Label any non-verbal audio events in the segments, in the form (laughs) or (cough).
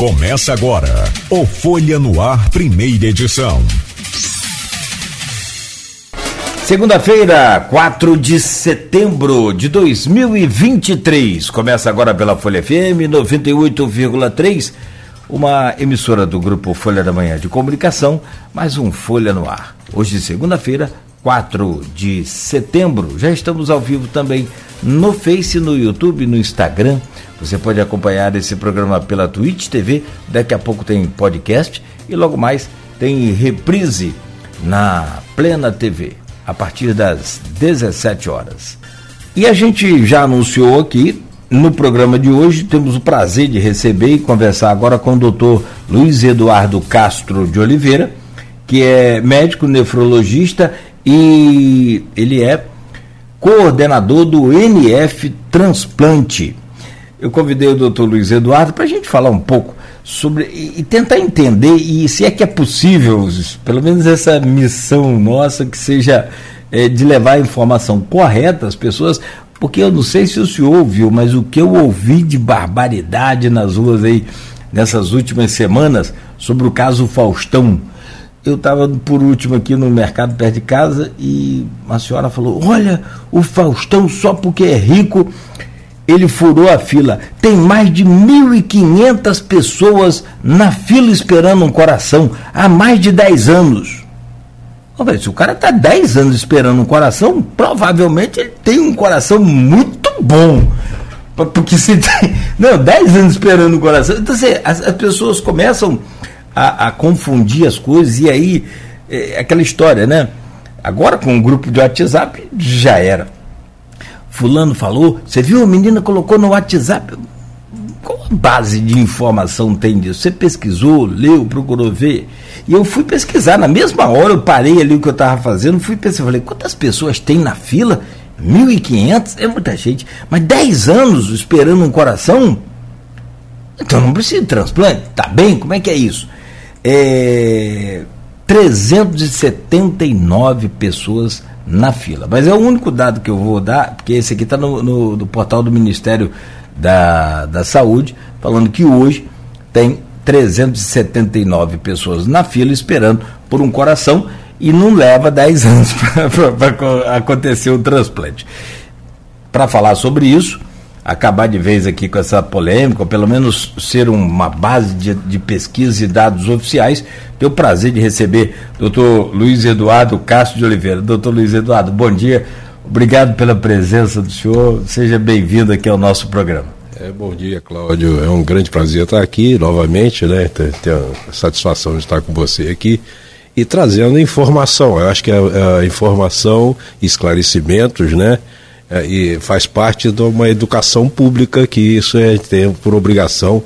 Começa agora o Folha no Ar, primeira edição. Segunda-feira, 4 de setembro de 2023. Começa agora pela Folha FM 98,3, uma emissora do grupo Folha da Manhã de Comunicação, mais um Folha no Ar. Hoje, segunda-feira, 4 de setembro. Já estamos ao vivo também no Face, no YouTube, no Instagram. Você pode acompanhar esse programa pela Twitch TV. Daqui a pouco tem podcast e logo mais tem reprise na Plena TV a partir das 17 horas. E a gente já anunciou aqui no programa de hoje, temos o prazer de receber e conversar agora com o doutor Luiz Eduardo Castro de Oliveira, que é médico nefrologista e ele é coordenador do NF Transplante. Eu convidei o doutor Luiz Eduardo para a gente falar um pouco sobre e, tentar entender e se é que é possível, pelo menos essa missão nossa que seja é, de levar a informação correta às pessoas, porque eu não sei se o senhor ouviu, mas o que eu ouvi de barbaridade nas ruas aí nessas últimas semanas sobre o caso Faustão eu estava por último aqui no mercado perto de casa e uma senhora falou: Olha, o Faustão, só porque é rico, ele furou a fila. Tem mais de 1.500 pessoas na fila esperando um coração há mais de 10 anos. se o cara está 10 anos esperando um coração, provavelmente ele tem um coração muito bom. Porque se tem. (laughs) Não, 10 anos esperando um coração. Então, assim, as, as pessoas começam a, a confundir as coisas e aí é, aquela história, né? Agora com o grupo de WhatsApp já era. Fulano falou, você viu, a menina colocou no WhatsApp. Qual a base de informação tem disso? Você pesquisou, leu, procurou ver? E eu fui pesquisar, na mesma hora eu parei ali o que eu estava fazendo, fui pesquisar, falei, quantas pessoas tem na fila? 1.500? É muita gente. Mas 10 anos esperando um coração? Então não precisa de transplante? Tá bem? Como é que é isso? É, 379 pessoas na fila. Mas é o único dado que eu vou dar, porque esse aqui está no, no, no, portal do Ministério da, da Saúde, falando que hoje tem 379 pessoas na fila esperando por um coração e não leva 10 anos (laughs) para acontecer o transplante. Para falar sobre isso, acabar de vez aqui com essa polêmica, ou pelo menos ser uma base de, de pesquisa e dados oficiais, tenho o prazer de receber doutor Luiz Eduardo Castro de Oliveira. Doutor Luiz Eduardo, bom dia. Obrigado pela presença do senhor. Seja bem-vindo aqui ao nosso programa. É, bom dia, Cláudio. É um grande prazer estar aqui novamente, né? Ter, a satisfação de estar com você aqui e trazendo informação. Eu acho que a, a informação, esclarecimentos, né? É, e faz parte de uma educação pública que isso é tem por obrigação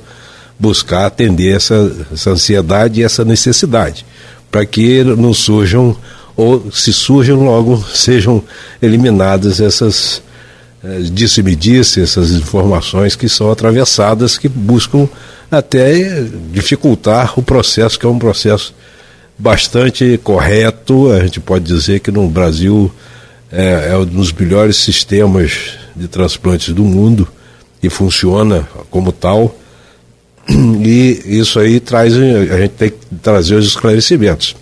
buscar atender essa, essa ansiedade e essa necessidade, para que não surjam ou se surjam logo (laughs) sejam eliminadas essas é, disse-me disse, essas informações que são atravessadas, que buscam até dificultar o processo, que é um processo bastante correto, a gente pode dizer que no Brasil é, é um dos melhores sistemas de transplantes do mundo e funciona como tal. E isso aí traz, a gente tem que trazer os esclarecimentos.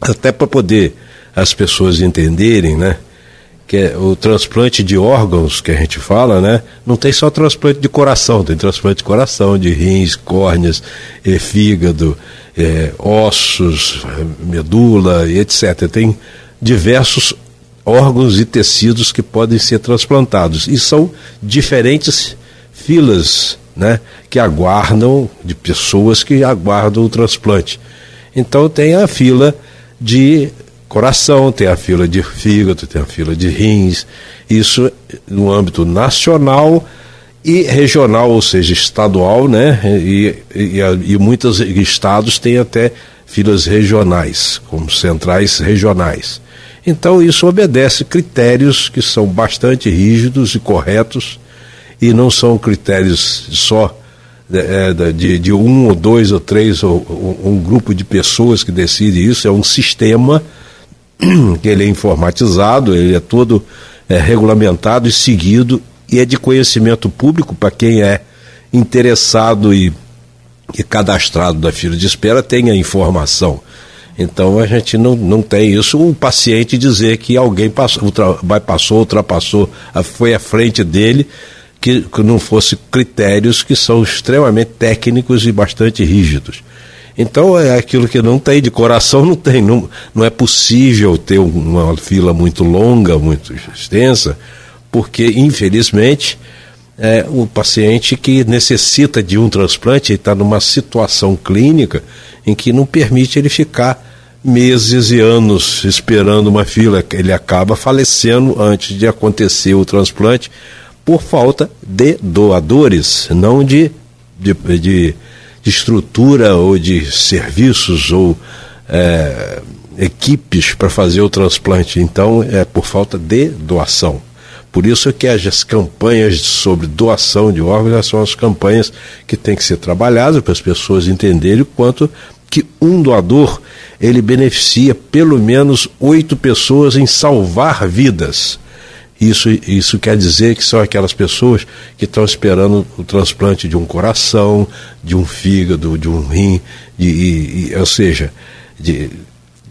Até para poder as pessoas entenderem, né? Que é o transplante de órgãos que a gente fala, né? Não tem só transplante de coração, tem transplante de coração, de rins, córneas, e fígado, é, ossos, medula e etc. Tem diversos órgãos e tecidos que podem ser transplantados. E são diferentes filas né, que aguardam, de pessoas que aguardam o transplante. Então tem a fila de coração, tem a fila de fígado, tem a fila de rins, isso no âmbito nacional e regional, ou seja, estadual, né? E, e, e muitos estados têm até filas regionais, como centrais regionais. Então, isso obedece critérios que são bastante rígidos e corretos e não são critérios só de, é, de, de um ou dois ou três ou, um grupo de pessoas que decide isso, é um sistema (clears throat) que ele é informatizado, ele é todo é, regulamentado e seguido e é de conhecimento público para quem é interessado e que cadastrado da fila de espera tenha informação. Então a gente não, não tem isso. O paciente dizer que alguém passou, ultra, bypassou, ultrapassou, foi à frente dele, que, que não fosse critérios que são extremamente técnicos e bastante rígidos. Então é aquilo que não tem, de coração não tem. Não, não é possível ter uma fila muito longa, muito extensa, porque infelizmente é, o paciente que necessita de um transplante está numa situação clínica em que não permite ele ficar meses e anos esperando uma fila. Ele acaba falecendo antes de acontecer o transplante por falta de doadores, não de, de, de, de estrutura ou de serviços ou é, equipes para fazer o transplante. Então, é por falta de doação. Por isso que as campanhas sobre doação de órgãos são as campanhas que têm que ser trabalhadas para as pessoas entenderem o quanto que um doador ele beneficia pelo menos oito pessoas em salvar vidas. Isso, isso quer dizer que são aquelas pessoas que estão esperando o transplante de um coração, de um fígado, de um rim, de, de, ou seja, de,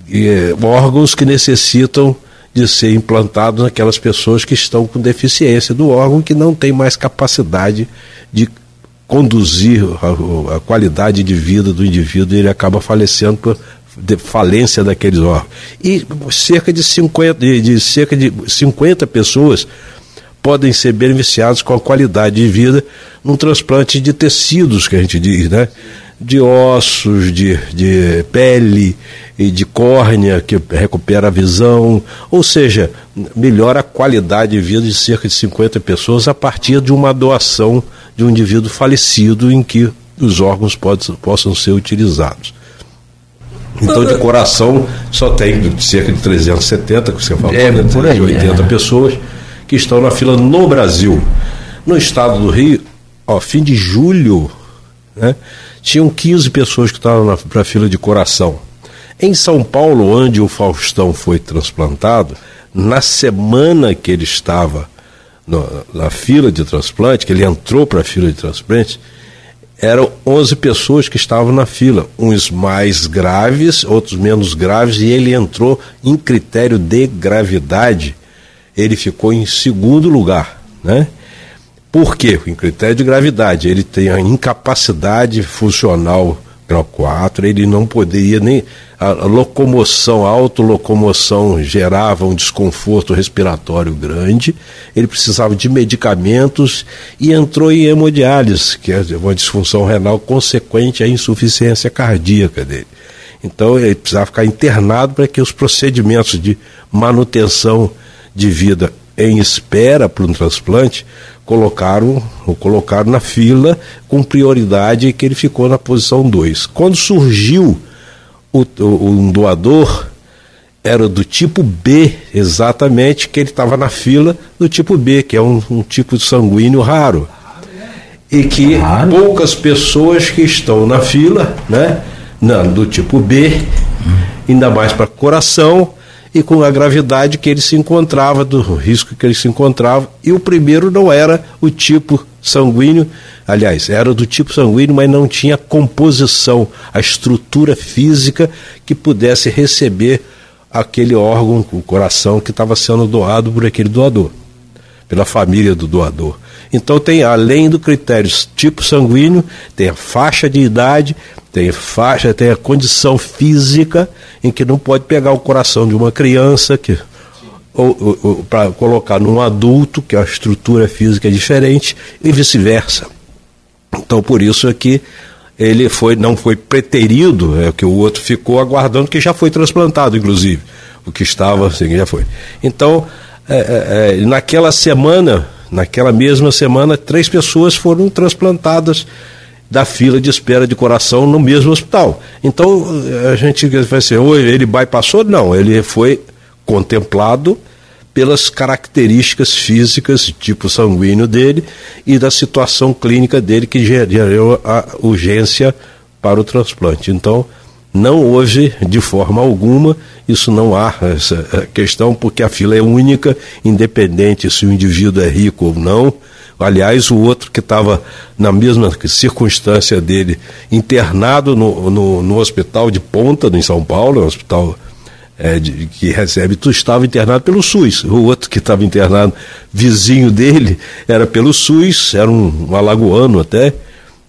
de órgãos que necessitam de ser implantado naquelas pessoas que estão com deficiência do órgão, que não tem mais capacidade de conduzir a, a qualidade de vida do indivíduo e ele acaba falecendo por falência daqueles órgãos. E cerca de 50, de, de cerca de 50 pessoas podem ser beneficiadas com a qualidade de vida num transplante de tecidos, que a gente diz, né? De ossos, de, de pele e de córnea, que recupera a visão, ou seja, melhora a qualidade de vida de cerca de 50 pessoas a partir de uma doação de um indivíduo falecido em que os órgãos pode, possam ser utilizados. Então, de coração, só tem cerca de 370, que você falou, é, né? por aí, 80 é. pessoas que estão na fila no Brasil. No estado do Rio, ó, fim de julho, né? Tinham 15 pessoas que estavam para a fila de coração. Em São Paulo, onde o Faustão foi transplantado, na semana que ele estava no, na fila de transplante, que ele entrou para a fila de transplante, eram 11 pessoas que estavam na fila, uns mais graves, outros menos graves, e ele entrou em critério de gravidade. Ele ficou em segundo lugar, né? Por quê? Em critério de gravidade, ele tem a incapacidade funcional grau 4, ele não poderia nem. A, a locomoção, a autolocomoção gerava um desconforto respiratório grande, ele precisava de medicamentos e entrou em hemodiálise, que é uma disfunção renal consequente à insuficiência cardíaca dele. Então ele precisava ficar internado para que os procedimentos de manutenção de vida em espera para um transplante colocaram, o colocaram na fila com prioridade que ele ficou na posição 2. Quando surgiu o, o, um doador, era do tipo B, exatamente, que ele estava na fila do tipo B, que é um, um tipo de sanguíneo raro. E que poucas pessoas que estão na fila, né, não, do tipo B, ainda mais para coração, e com a gravidade que ele se encontrava, do risco que ele se encontrava. E o primeiro não era o tipo sanguíneo, aliás, era do tipo sanguíneo, mas não tinha composição, a estrutura física que pudesse receber aquele órgão, o coração que estava sendo doado por aquele doador, pela família do doador. Então tem, além do critério tipo sanguíneo, tem a faixa de idade, tem faixa, tem a condição física em que não pode pegar o coração de uma criança que ou, ou, para colocar num adulto que a estrutura física é diferente e vice-versa. Então por isso é que ele foi não foi preterido, é que o outro ficou aguardando que já foi transplantado inclusive, o que estava assim já foi. Então é, é, é naquela semana, naquela mesma semana, três pessoas foram transplantadas da fila de espera de coração no mesmo hospital. Então, a gente vai ser, ou ele bypassou? Não, ele foi contemplado pelas características físicas, tipo sanguíneo dele e da situação clínica dele que gerou a urgência para o transplante. Então, não houve de forma alguma, isso não há essa questão, porque a fila é única, independente se o indivíduo é rico ou não, Aliás, o outro que estava na mesma circunstância dele, internado no, no, no hospital de ponta, em São Paulo, um hospital é, de, que recebe, tu estava internado pelo SUS. O outro que estava internado, vizinho dele, era pelo SUS, era um, um alagoano até,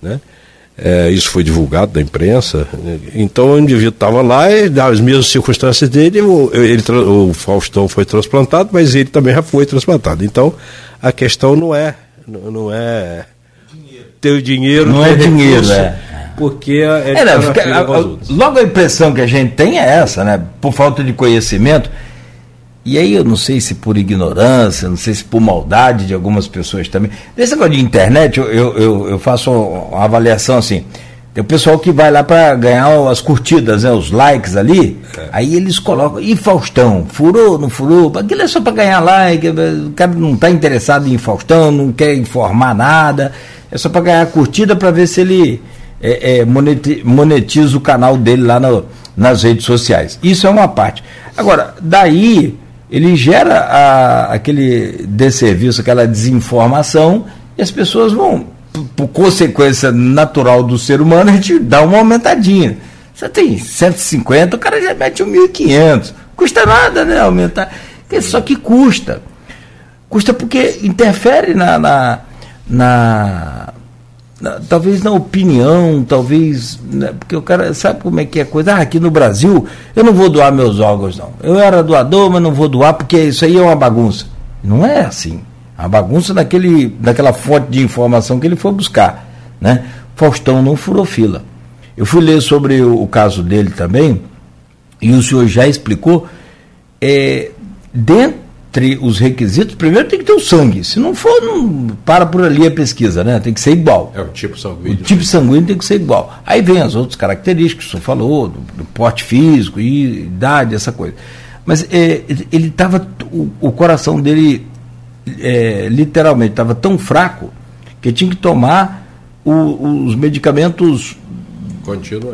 né? É, isso foi divulgado da imprensa. Então o indivíduo estava lá e nas mesmas circunstâncias dele, o, ele, o Faustão foi transplantado, mas ele também já foi transplantado. Então a questão não é não é dinheiro. ter o dinheiro, não é dinheiro, é. Porque é, é não, fica, a, a, logo a impressão que a gente tem é essa, né? Por falta de conhecimento. E aí eu não sei se por ignorância, não sei se por maldade de algumas pessoas também. Nesse negócio de internet, eu, eu, eu faço uma avaliação assim. Tem o pessoal que vai lá para ganhar as curtidas, né, os likes ali, é. aí eles colocam, e Faustão, furou, não furou? Aquilo é só para ganhar like, o cara não está interessado em Faustão, não quer informar nada, é só para ganhar curtida para ver se ele é, é, monetiza o canal dele lá no, nas redes sociais. Isso é uma parte. Agora, daí ele gera a, aquele desserviço, aquela desinformação, e as pessoas vão por consequência natural do ser humano, a gente dá uma aumentadinha. Você tem 150, o cara já mete um 1.500. Custa nada, né? Aumentar. Só que custa. Custa porque interfere na, na, na, na talvez na opinião, talvez. Né? Porque o cara sabe como é que é a coisa. Ah, aqui no Brasil, eu não vou doar meus órgãos, não. Eu era doador, mas não vou doar porque isso aí é uma bagunça. Não é assim. A bagunça daquele, daquela fonte de informação que ele foi buscar. Né? Faustão não furou fila. Eu fui ler sobre o, o caso dele também, e o senhor já explicou. É, dentre os requisitos, primeiro tem que ter o sangue. Se não for, não para por ali a pesquisa, né? Tem que ser igual. É o tipo sanguíneo. O tipo sanguíneo tem que ser igual. Aí vem as outras características que o senhor falou, do, do porte físico, idade, essa coisa. Mas é, ele estava. O, o coração dele é, literalmente estava tão fraco que tinha que tomar o, os medicamentos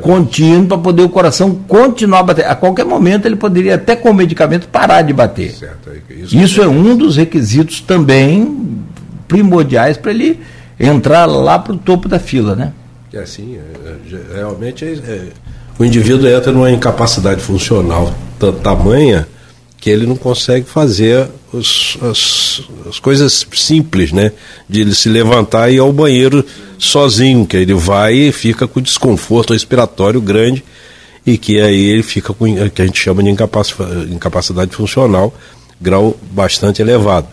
contínuos para poder o coração continuar a bater. A qualquer momento ele poderia até com o medicamento parar de bater. Certo, é isso, isso é um dos requisitos também primordiais para ele entrar lá para o topo da fila, né? É assim, é, é, realmente é, é, o indivíduo entra numa incapacidade funcional tamanha ele não consegue fazer os, as, as, coisas simples, né? De ele se levantar e ir ao banheiro sozinho, que ele vai e fica com desconforto respiratório grande e que aí ele fica com que a gente chama de incapacidade, incapacidade funcional, grau bastante elevado.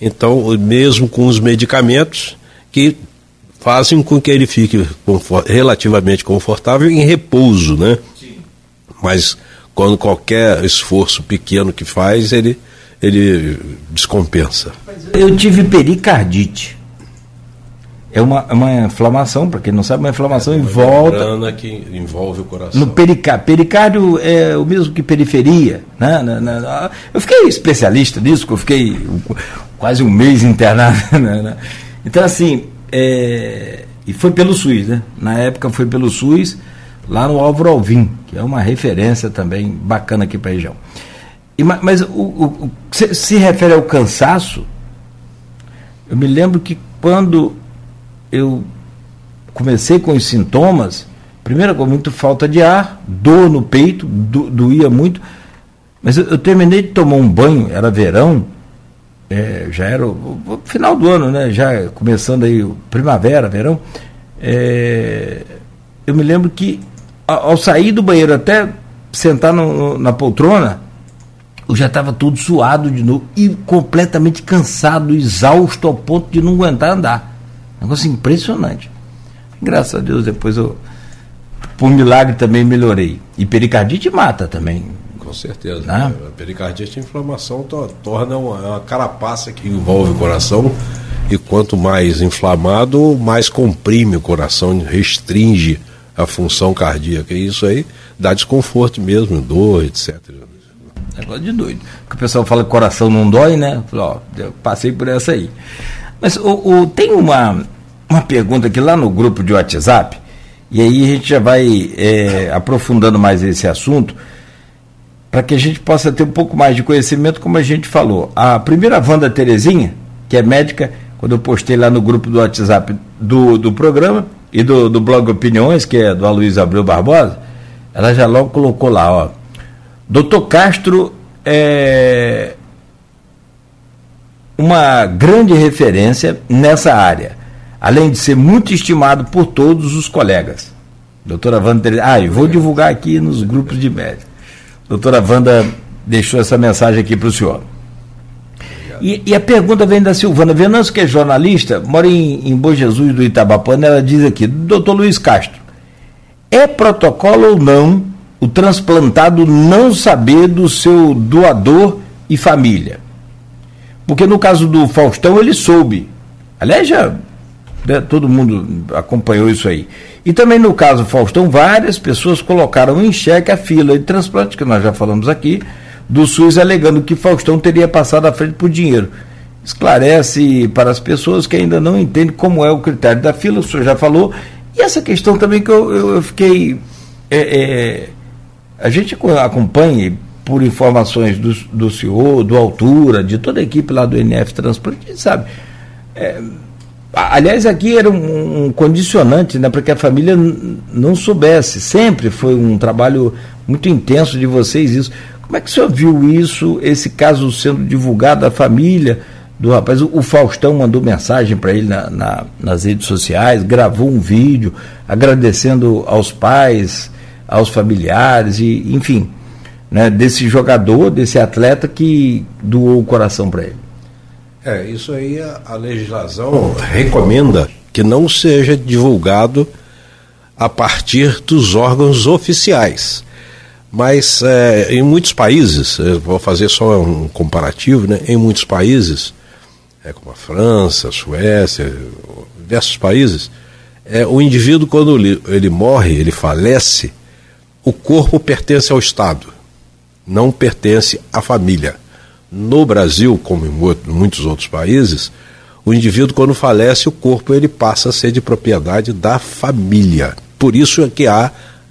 Então, mesmo com os medicamentos que fazem com que ele fique relativamente confortável em repouso, né? Sim. Mas quando qualquer esforço pequeno que faz, ele, ele descompensa. Eu tive pericardite. É uma, é uma inflamação, para quem não sabe, uma inflamação é, em volta. que envolve o coração. No pericárdio. Pericárdio é o mesmo que periferia. Né? Eu fiquei especialista nisso, porque eu fiquei quase um mês internado. (laughs) Né? Então, assim, é... e foi pelo SUS, né? Na época foi pelo SUS lá no Álvaro Alvim, que é uma referência também bacana aqui para a região. E, mas o, o, se, se, refere ao cansaço, eu me lembro que quando eu comecei com os sintomas, primeiro com muito falta de ar, dor no peito, do, doía muito, mas eu, eu, terminei de tomar um banho, era verão, é, já era o, o, final do ano, né? Já começando aí primavera, verão. É, eu me lembro que ao sair do banheiro até sentar no, na poltrona, eu já estava todo suado de novo e completamente cansado, exausto ao ponto de não aguentar andar. Negócio impressionante. Graças a Deus, depois eu, por milagre, também melhorei. E pericardite mata também. Com certeza. Né? A pericardite, a inflamação torna uma, uma carapaça que envolve o coração. E quanto mais inflamado, mais comprime o coração, restringe a função cardíaca. E isso aí dá desconforto mesmo, dor, etc. Negócio de doido. Porque o pessoal fala que coração não dói, né? Ó, eu passei por essa aí. Mas o, o, tem uma, uma pergunta aqui lá no grupo de WhatsApp, e aí a gente já vai é, aprofundando mais esse assunto, para que a gente possa ter um pouco mais de conhecimento, como a gente falou. A primeira Wanda Terezinha, que é médica, quando eu postei lá no grupo do WhatsApp do, do programa e do, do blog Opiniões, que é do Aloysio Abreu Barbosa, ela já logo colocou lá, ó. Doutor Castro é uma grande referência nessa área, além de ser muito estimado por todos os colegas. Doutora Wanda, ah, eu vou divulgar aqui nos grupos de médicos. Doutora Wanda deixou essa mensagem aqui para o senhor. E, e, a pergunta vem da Silvana Venâncio, que é jornalista, mora em, em Bom Jesus do Itabapana, ela diz aqui, doutor Luiz Castro, é protocolo ou não o transplantado não saber do seu doador e família? Porque no caso do Faustão ele soube. Aliás, já né, todo mundo acompanhou isso aí. E também no caso Faustão, várias pessoas colocaram em xeque a fila de transplante, que nós já falamos aqui, do SUS, alegando que Faustão teria passado à frente por dinheiro. Esclarece para as pessoas que ainda não entendem como é o critério da fila, o senhor já falou. E essa questão também que eu, eu, eu fiquei. É, é, a gente acompanha por informações do, do senhor, do Altura, de toda a equipe lá do NF Transplante, a gente sabe. É, aliás, aqui era um, um condicionante né, para que a família não soubesse. Sempre foi um trabalho muito intenso de vocês isso. Como é que o senhor viu isso, esse caso sendo divulgado à família do rapaz? O, Faustão mandou mensagem para ele na, na, nas redes sociais, gravou um vídeo agradecendo aos pais, aos familiares, e enfim, né, desse jogador, desse atleta que doou o coração para ele. É, isso aí a, a legislação recomenda que não seja divulgado a partir dos órgãos oficiais. Mas é, em muitos países, vou fazer só um comparativo, né? em muitos países, é, como a França, a Suécia, diversos países, é, o indivíduo, quando ele, morre, ele falece, o corpo pertence ao Estado, não pertence à família. No Brasil, como em muitos outros países, o indivíduo, quando falece, o corpo ele passa a ser de propriedade da família. Por isso é que há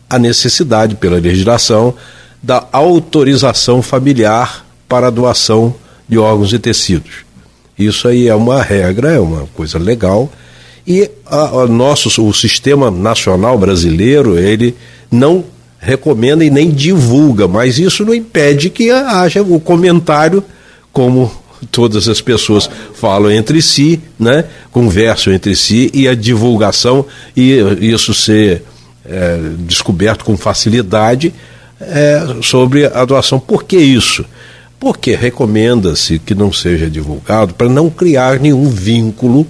a necessidade, pela legislação, da autorização familiar para a doação de órgãos e tecidos. Isso aí é uma regra, é uma coisa legal. E a, a nosso, o sistema nacional brasileiro, ele não recomenda e nem divulga, mas isso não impede que haja o comentário, como todas as pessoas falam entre si, né? conversam entre si, e a divulgação, e isso ser é, descoberto com facilidade é, sobre a doação. Por que isso? Porque recomenda-se que não seja divulgado para não criar nenhum vínculo,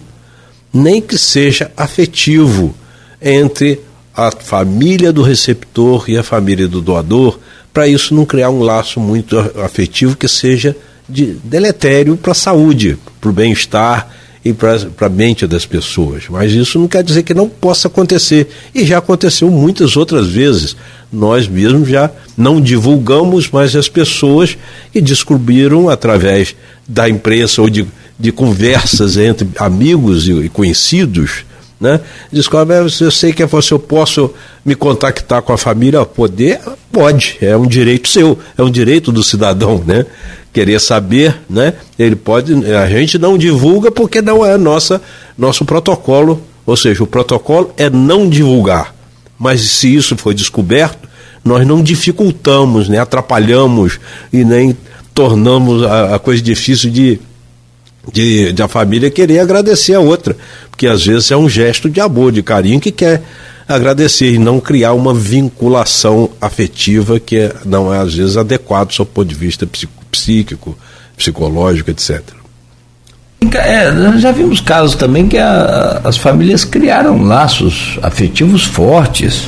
nem que seja afetivo, entre a família do receptor e a família do doador, para isso não criar um laço muito afetivo que seja de deletério para a saúde, para o bem-estar e para a mente das pessoas. Mas isso não quer dizer que não possa acontecer. E já aconteceu muitas outras vezes. Nós mesmos já não divulgamos, mas as pessoas que descobriram através da imprensa ou de, de conversas entre amigos e, e conhecidos. Né? Descobre, ah, eu sei que é você, eu posso me contactar com a família? Poder? Pode, é um direito seu, é um direito do cidadão, né? querer saber, né? Ele pode, a gente não divulga porque não é nossa nosso protocolo, ou seja, o protocolo é não divulgar. Mas se isso foi descoberto, nós não dificultamos, né? Atrapalhamos e nem tornamos a, a coisa difícil de, de, de a família querer agradecer a outra, porque às vezes é um gesto de amor, de carinho que quer agradecer e não criar uma vinculação afetiva que é, não é às vezes adequado do seu ponto de vista psíquico, psicológico, etc. É, já vimos casos também que a, as famílias criaram laços afetivos fortes.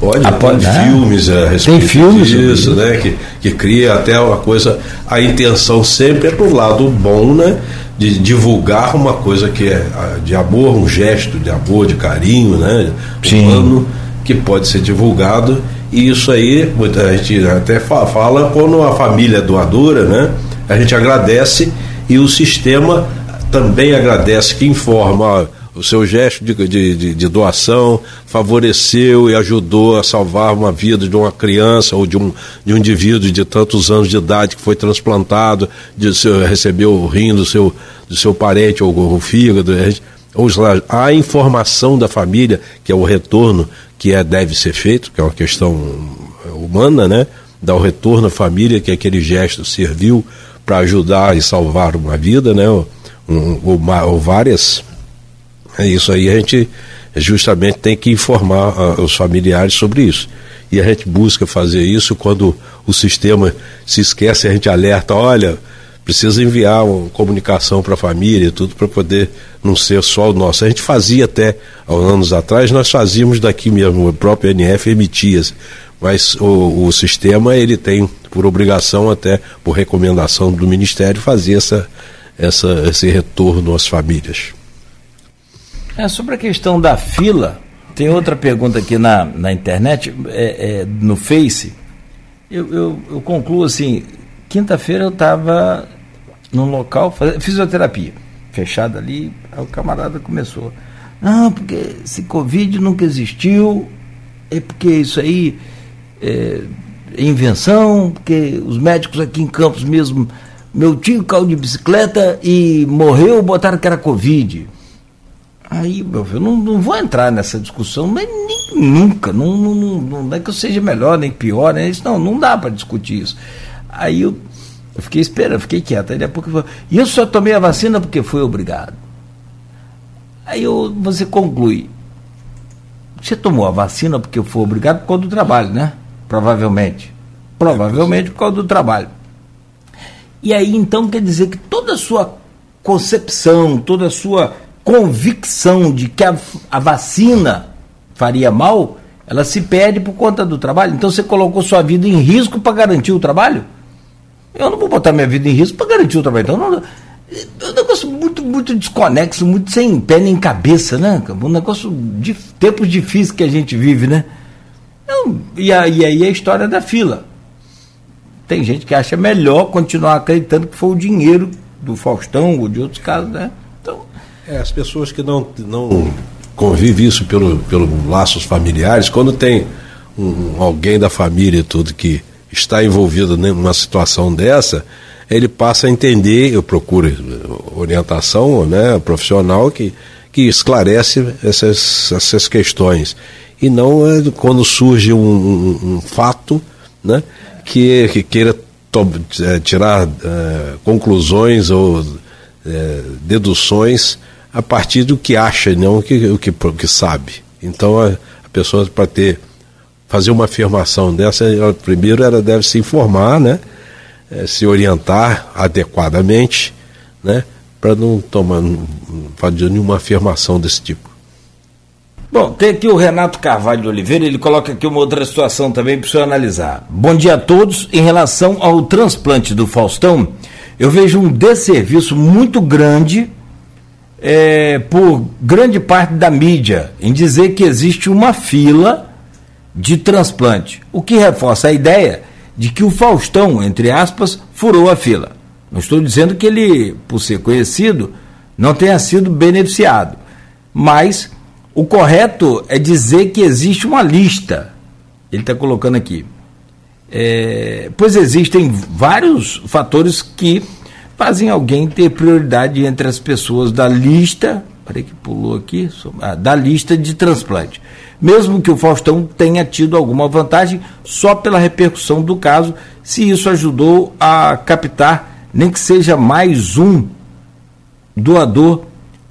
Pode, Após, tem né? filmes a respeito tem filmes disso, né? Que, que cria até uma coisa. A intenção sempre é para o lado bom, né? De divulgar uma coisa que é de amor, um gesto de amor, de carinho, né? Sim. Humano, que pode ser divulgado. E isso aí, a gente até fala quando a família é doadora, né? A gente agradece e o sistema também agradece que informa o seu gesto de, de, de, doação favoreceu e ajudou a salvar uma vida de uma criança ou de um, de um indivíduo de tantos anos de idade que foi transplantado, de seu, recebeu o rim do seu, do seu parente ou o fígado. Ou a informação da família, que é o retorno que é, deve ser feito, que é uma questão humana, né? Dar o retorno à família, que aquele gesto serviu para ajudar e salvar uma vida, né? Ou, ou, ou várias é isso aí a gente justamente tem que informar uh, os familiares sobre isso. E a gente busca fazer isso quando o sistema se esquece, a gente alerta, olha, precisa enviar uma comunicação para a família tudo para poder não ser só o nosso. A gente fazia até há anos atrás, nós fazíamos daqui mesmo, o próprio NF emitia, mas o, o sistema ele tem por obrigação até por recomendação do Ministério fazer essa, essa, esse retorno às famílias. É, sobre a questão da fila, tem outra pergunta aqui na, na internet, é, é, no Face. Eu, eu, eu concluo assim: quinta-feira eu estava num local, fazendo fisioterapia, fechada ali, o camarada começou. Não, porque esse Covid nunca existiu, é porque isso aí é, é invenção, porque os médicos aqui em Campos mesmo, meu tio caiu de bicicleta e morreu, botaram que era Covid. Aí, meu filho, não, não vou entrar nessa discussão, nem, nunca. Não, não, não, não é que eu seja melhor nem pior, né? Isso, não, não dá para discutir isso. Aí eu, eu fiquei esperando, fiquei quieto. Aí depois eu e eu só tomei a vacina porque fui obrigado. Aí eu, você conclui. Você tomou a vacina porque foi obrigado por causa do trabalho, né? Provavelmente. Provavelmente por causa do trabalho. E aí então quer dizer que toda a sua concepção, toda a sua convicção de que a, a vacina faria mal, ela se perde por conta do trabalho. Então você colocou sua vida em risco para garantir o trabalho? Eu não vou botar minha vida em risco para garantir o trabalho. Então, não, é um negócio muito, muito desconexo, muito sem pé nem cabeça, né? Um negócio de tempos difíceis que a gente vive, né? Então, e, aí, aí a história da fila. Tem gente que acha melhor continuar acreditando que foi o dinheiro do Faustão ou de outros casos, né? É, as pessoas que não, não convivem isso pelo, pelo laços familiares, quando tem um, alguém da família e tudo que está envolvido numa situação dessa, ele passa a entender, eu procuro orientação né, profissional que, que esclarece essas, essas questões. E não é quando surge um, um, um fato né, que, que queira é, tirar é, conclusões ou é, deduções a partir do que acha, não o que, o que, o que sabe. Então a, a pessoa para ter fazer uma afirmação dessa, ela, primeiro ela deve se informar, né? É, se orientar adequadamente, né? Para não tomar fazer nenhuma afirmação desse tipo. Bom, tem aqui o Renato Carvalho de Oliveira, ele coloca aqui uma outra situação também para o senhor analisar. Bom dia a todos. Em relação ao transplante do Faustão, eu vejo um desserviço muito grande é, por grande parte da mídia em dizer que existe uma fila de transplante, o que reforça a ideia de que o Faustão, entre aspas, furou a fila. Não estou dizendo que ele, por ser conhecido, não tenha sido beneficiado, mas o correto é dizer que existe uma lista. Ele está colocando aqui. É, pois existem vários fatores que fazem alguém ter prioridade entre as pessoas da lista, peraí que pulou aqui, ah, da lista de transplante. Mesmo que o Faustão tenha tido alguma vantagem só pela repercussão do caso, se isso ajudou a captar, nem que seja mais um doador,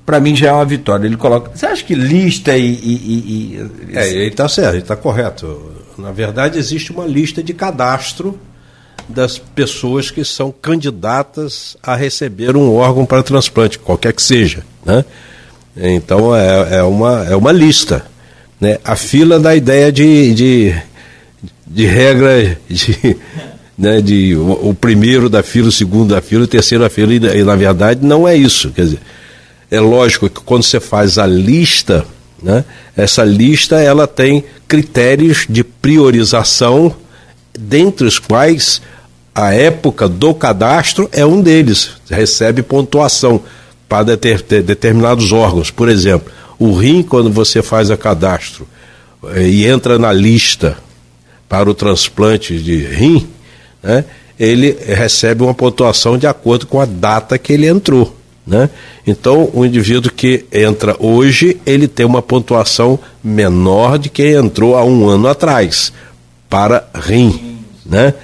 para mim já é uma vitória. Ele coloca. Você acha que lista e. e, e, e... É, ele está certo, ele está correto. Na verdade, existe uma lista de cadastro das pessoas que são candidatas a receber um órgão para transplante, qualquer que seja. Né? Então é, é, uma, é uma lista. Né? A fila da ideia de, de, de regra de, (laughs) né, de o, o, primeiro da fila, o segundo da fila, o terceiro da fila, e, e na verdade não é isso. Quer dizer, é lógico que quando você faz a lista, né, essa lista ela tem critérios de priorização, dentre os quais a época do cadastro é um deles, recebe pontuação para deter, determinados órgãos. Por exemplo, o rim, quando você faz a cadastro eh, e entra na lista para o transplante de rim, né, ele recebe uma pontuação de acordo com a data que ele entrou. Né? Então, o indivíduo que entra hoje, ele tem uma pontuação menor de quem entrou há um ano atrás, para rim. Né?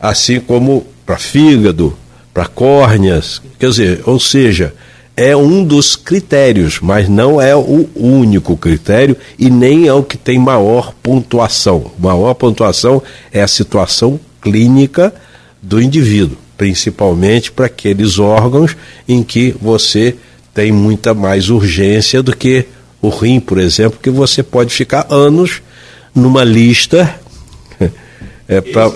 Assim como para fígado, para córneas, quer dizer, ou seja, é um dos critérios, mas não é o único critério e nem é o que tem maior pontuação. Maior pontuação é a situação clínica do indivíduo, principalmente para aqueles órgãos em que você tem muita mais urgência do que o rim, por exemplo, que você pode ficar anos numa lista (laughs) é, para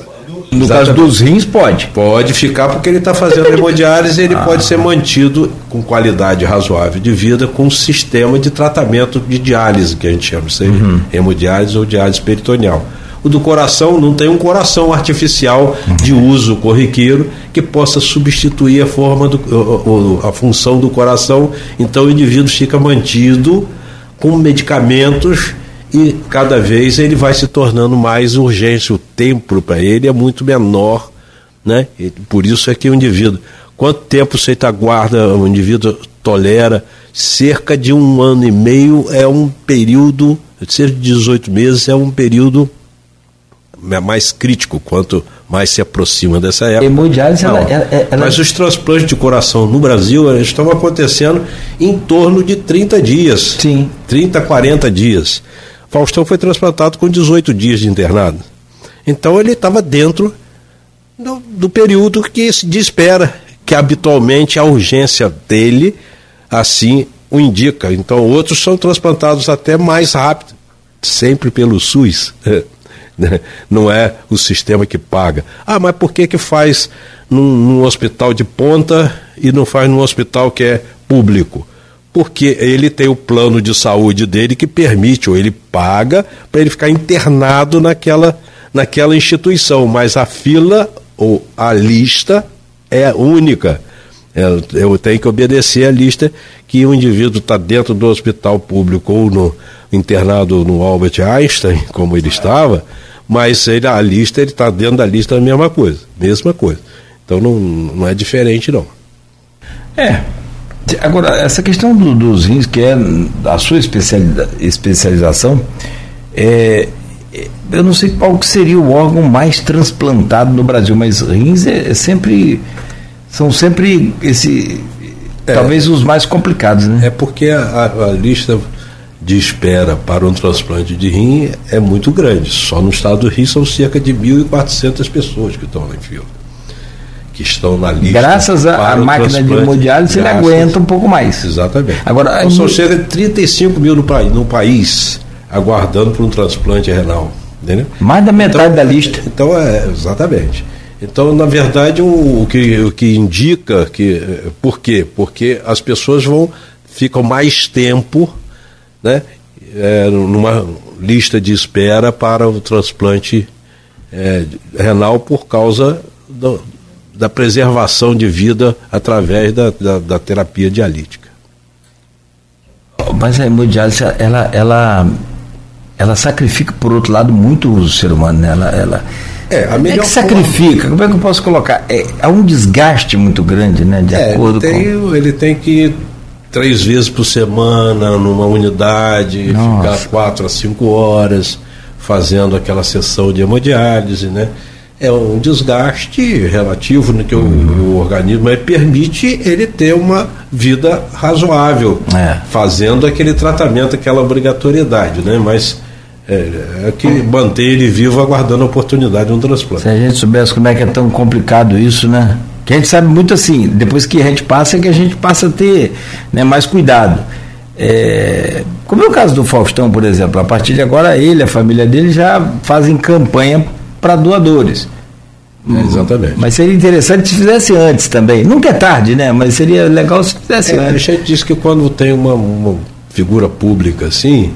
no caso dos rins, pode. Pode ficar porque ele está fazendo (laughs) hemodiálise ele ah. pode ser mantido com qualidade razoável de vida com um sistema de tratamento de diálise, que a gente chama aí, uhum. hemodiálise ou diálise peritoneal. O do coração não tem um coração artificial de uso corriqueiro que possa substituir a forma do, a função do coração. Então o indivíduo fica mantido com medicamentos e cada vez ele vai se tornando mais urgente. O tempo para ele é muito menor, né? E por isso é que o indivíduo, quanto tempo você aguarda, o indivíduo tolera? Cerca de um ano e meio é um período, cerca de 18 meses é um período é mais crítico quanto mais se aproxima dessa época. Hemodiálise, ela, ela, ela, Mas os transplantes de coração no Brasil estão acontecendo em torno de 30 dias. Sim. 30, 40 dias. Faustão foi transplantado com 18 dias de internado. Então ele estava dentro do, do, período que se espera, que habitualmente a urgência dele assim o indica. Então outros são transplantados até mais rápido, sempre pelo SUS. (laughs) Né? não é o sistema que paga. Ah, mas por que, que faz num, num hospital de ponta e não faz num hospital que é público? Porque ele tem o plano de saúde dele que permite, ou ele paga, para ele ficar internado naquela, naquela instituição, mas a fila ou a lista é única. Eu tenho que obedecer a lista que o indivíduo está dentro do hospital público ou no internado no Albert Einstein, como ele estava, mas ele, a lista, ele está dentro da lista da mesma coisa, mesma coisa. Então não, não é diferente não. É. Agora, essa questão do, dos rins, que é a sua especialização, é, eu não sei qual que seria o órgão mais transplantado no Brasil, mas rins é, é sempre são sempre esse é, talvez os mais complicados, né? É porque a, a lista de espera para um transplante de rim é muito grande. Só no estado do Rio são cerca de 1.400 pessoas que estão lá em fila. Que estão na lista. Graças à máquina de hemodiálise, ele aguenta um pouco mais. Exatamente. Agora, então, são cerca de 35 mil no, país, no país aguardando por um transplante renal. Entendeu? Mais da metade então, da lista. Então, é, exatamente. Então, na verdade, o, o, que, o que indica que. Por quê? Porque as pessoas vão ficam mais tempo né, é, numa lista de espera para o transplante é, renal por causa do, da preservação de vida através da, da, da terapia dialítica. Mas a hemodiálise, ela, ela, ela sacrifica, por outro lado, muito o ser humano, né? Ela, ela, é, a melhor é que sacrifica, como é que eu posso colocar? É, há um desgaste muito grande, né? De é, acordo tem, com... Ele tem que três vezes por semana numa unidade, Nossa. ficar quatro a cinco horas fazendo aquela sessão de hemodiálise, né? É um desgaste relativo no que o, o, organismo mas permite ele ter uma vida razoável, é. fazendo aquele tratamento, aquela obrigatoriedade, né? Mas é, é que mantém ele vivo aguardando a oportunidade de um transplante. Se a gente soubesse como é que é tão complicado isso, né? Que a gente sabe muito assim, depois que a gente passa, é que a gente passa a ter né, mais cuidado. É, como é o caso do Faustão, por exemplo, a partir de agora ele, a família dele já fazem campanha para doadores. É, exatamente. Mas seria interessante se fizesse antes também. Nunca é tarde, né? Mas seria legal se fizesse é, antes. A gente diz que quando tem uma, uma figura pública assim,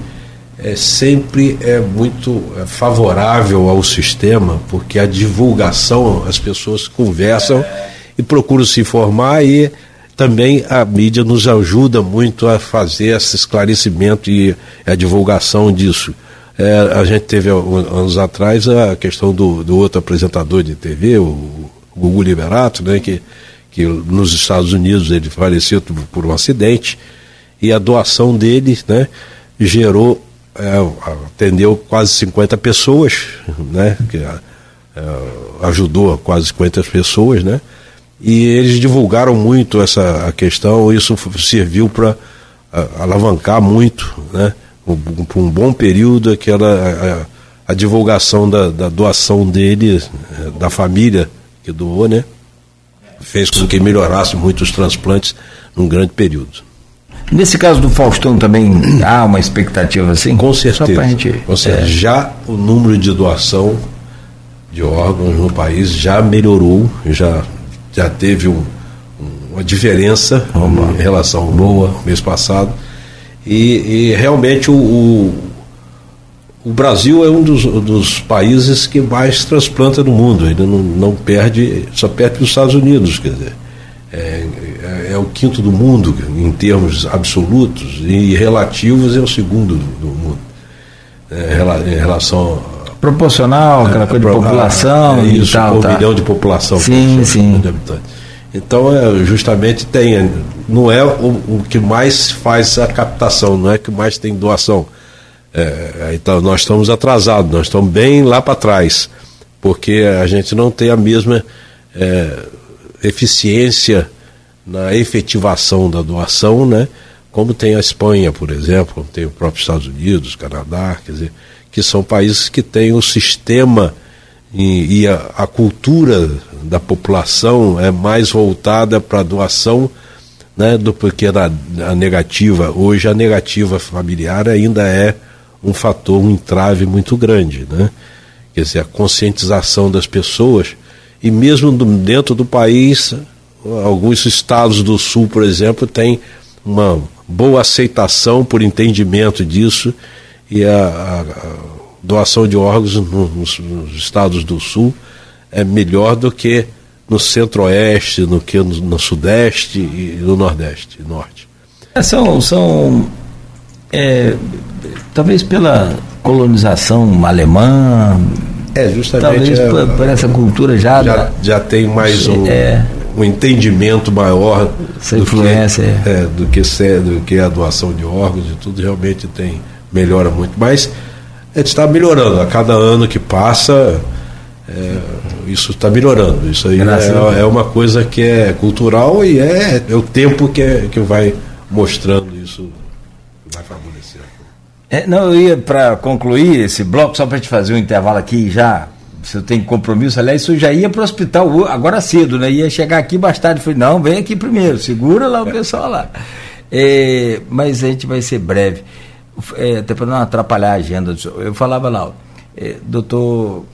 é, sempre é muito é, favorável ao sistema, porque a divulgação, as pessoas conversam e procuram se informar e também a mídia nos ajuda muito a fazer esse esclarecimento e a divulgação disso. É, a gente teve anos atrás a questão do, do outro apresentador de TV, o, o Gugu Liberato, né, que, que nos Estados Unidos ele faleceu por um acidente e a doação dele né, gerou, é, atendeu quase 50 pessoas, né, que é, ajudou quase 50 pessoas, né, e eles divulgaram muito essa a questão, isso serviu para alavancar muito, né, por um bom período, aquela a, a divulgação da, da, doação dele, eh, da família que doou, né, fez com que melhorasse muito os transplantes num grande período. Nesse caso do Faustão também há uma expectativa assim? Com certeza. Gente, Com certeza. É... Já o número de doação de órgãos no país já melhorou, já já teve um, uma diferença em relação Boa. mês passado. E, e realmente o, o, o, Brasil é um dos, dos, países que mais transplanta no mundo. Ele não, não perde, só perde os Estados Unidos, quer dizer. É, é, é, o quinto do mundo em termos absolutos e relativos é o segundo do, do mundo é, em relação Proporcional, aquela coisa de população. É isso, e tal, um tá. milhão de população. Sim, sim. De habitantes. Então, é, justamente tem, não é o, o, que mais faz a captação, não é que mais tem doação. É, então, nós estamos atrasados, nós estamos bem lá para trás, porque a gente não tem a mesma é, eficiência na efetivação da doação, né? Como tem a Espanha, por exemplo, como tem o próprio Estados Unidos, Canadá, quer dizer, que são países que têm o sistema e, e a, a, cultura da população é mais voltada para a doação né, do que a, a negativa. Hoje a negativa familiar ainda é um fator, um entrave muito grande. Né? Quer dizer, a conscientização das pessoas, e mesmo do, dentro do país, alguns estados do sul, por exemplo, têm uma boa aceitação por entendimento disso e a, a doação de órgãos nos, nos, estados do sul é melhor do que no centro-oeste, do que no, no, sudeste e no nordeste e norte. É, são, são é, talvez pela colonização alemã, é justamente talvez é, por, essa cultura já já, da, já tem mais um, é, um entendimento maior do influência que, é. do que do que a doação de órgãos e tudo realmente tem melhora muito. Mas a gente está melhorando. A cada ano que passa, é, isso está melhorando. Isso aí é, é, uma coisa que é cultural e é, é o tempo que, é, que vai mostrando isso, vai favorecer. É, não, eu ia para concluir esse bloco, só para gente fazer um intervalo aqui já. Se eu tenho compromisso, aliás, isso já ia para o hospital agora cedo, né? Ia chegar aqui mais tarde. Falei, não, vem aqui primeiro, segura lá o pessoal lá. É, mas a gente vai ser breve é, até para não atrapalhar a agenda, eu falava lá, é, doutor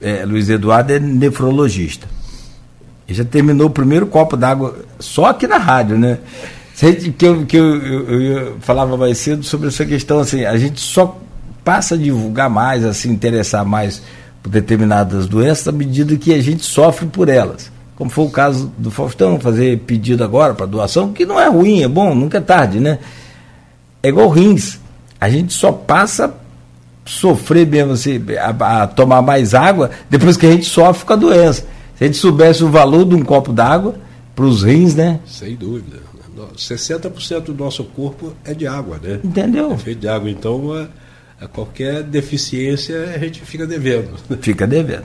é, Luiz Eduardo é nefrologista. Ele já terminou o primeiro copo d'água só aqui na rádio, né? Que, eu, que eu, eu, eu, falava mais cedo sobre essa questão, assim, a gente só passa a divulgar mais, assim, interessar mais por determinadas doenças à medida que a gente sofre por elas. Como foi o caso do Faustão, fazer pedido agora para doação, que não é ruim, é bom, nunca é tarde, né? É igual rins. A gente só passa a sofrer mesmo assim, a, a, tomar mais água depois que a gente sofre com a doença. Se a gente soubesse o valor de um copo d'água para os rins, né? Sem dúvida. 60% do nosso corpo é de água, né? Entendeu? É feito de água. Então, a, a qualquer deficiência a gente fica devendo. (laughs) Fica devendo.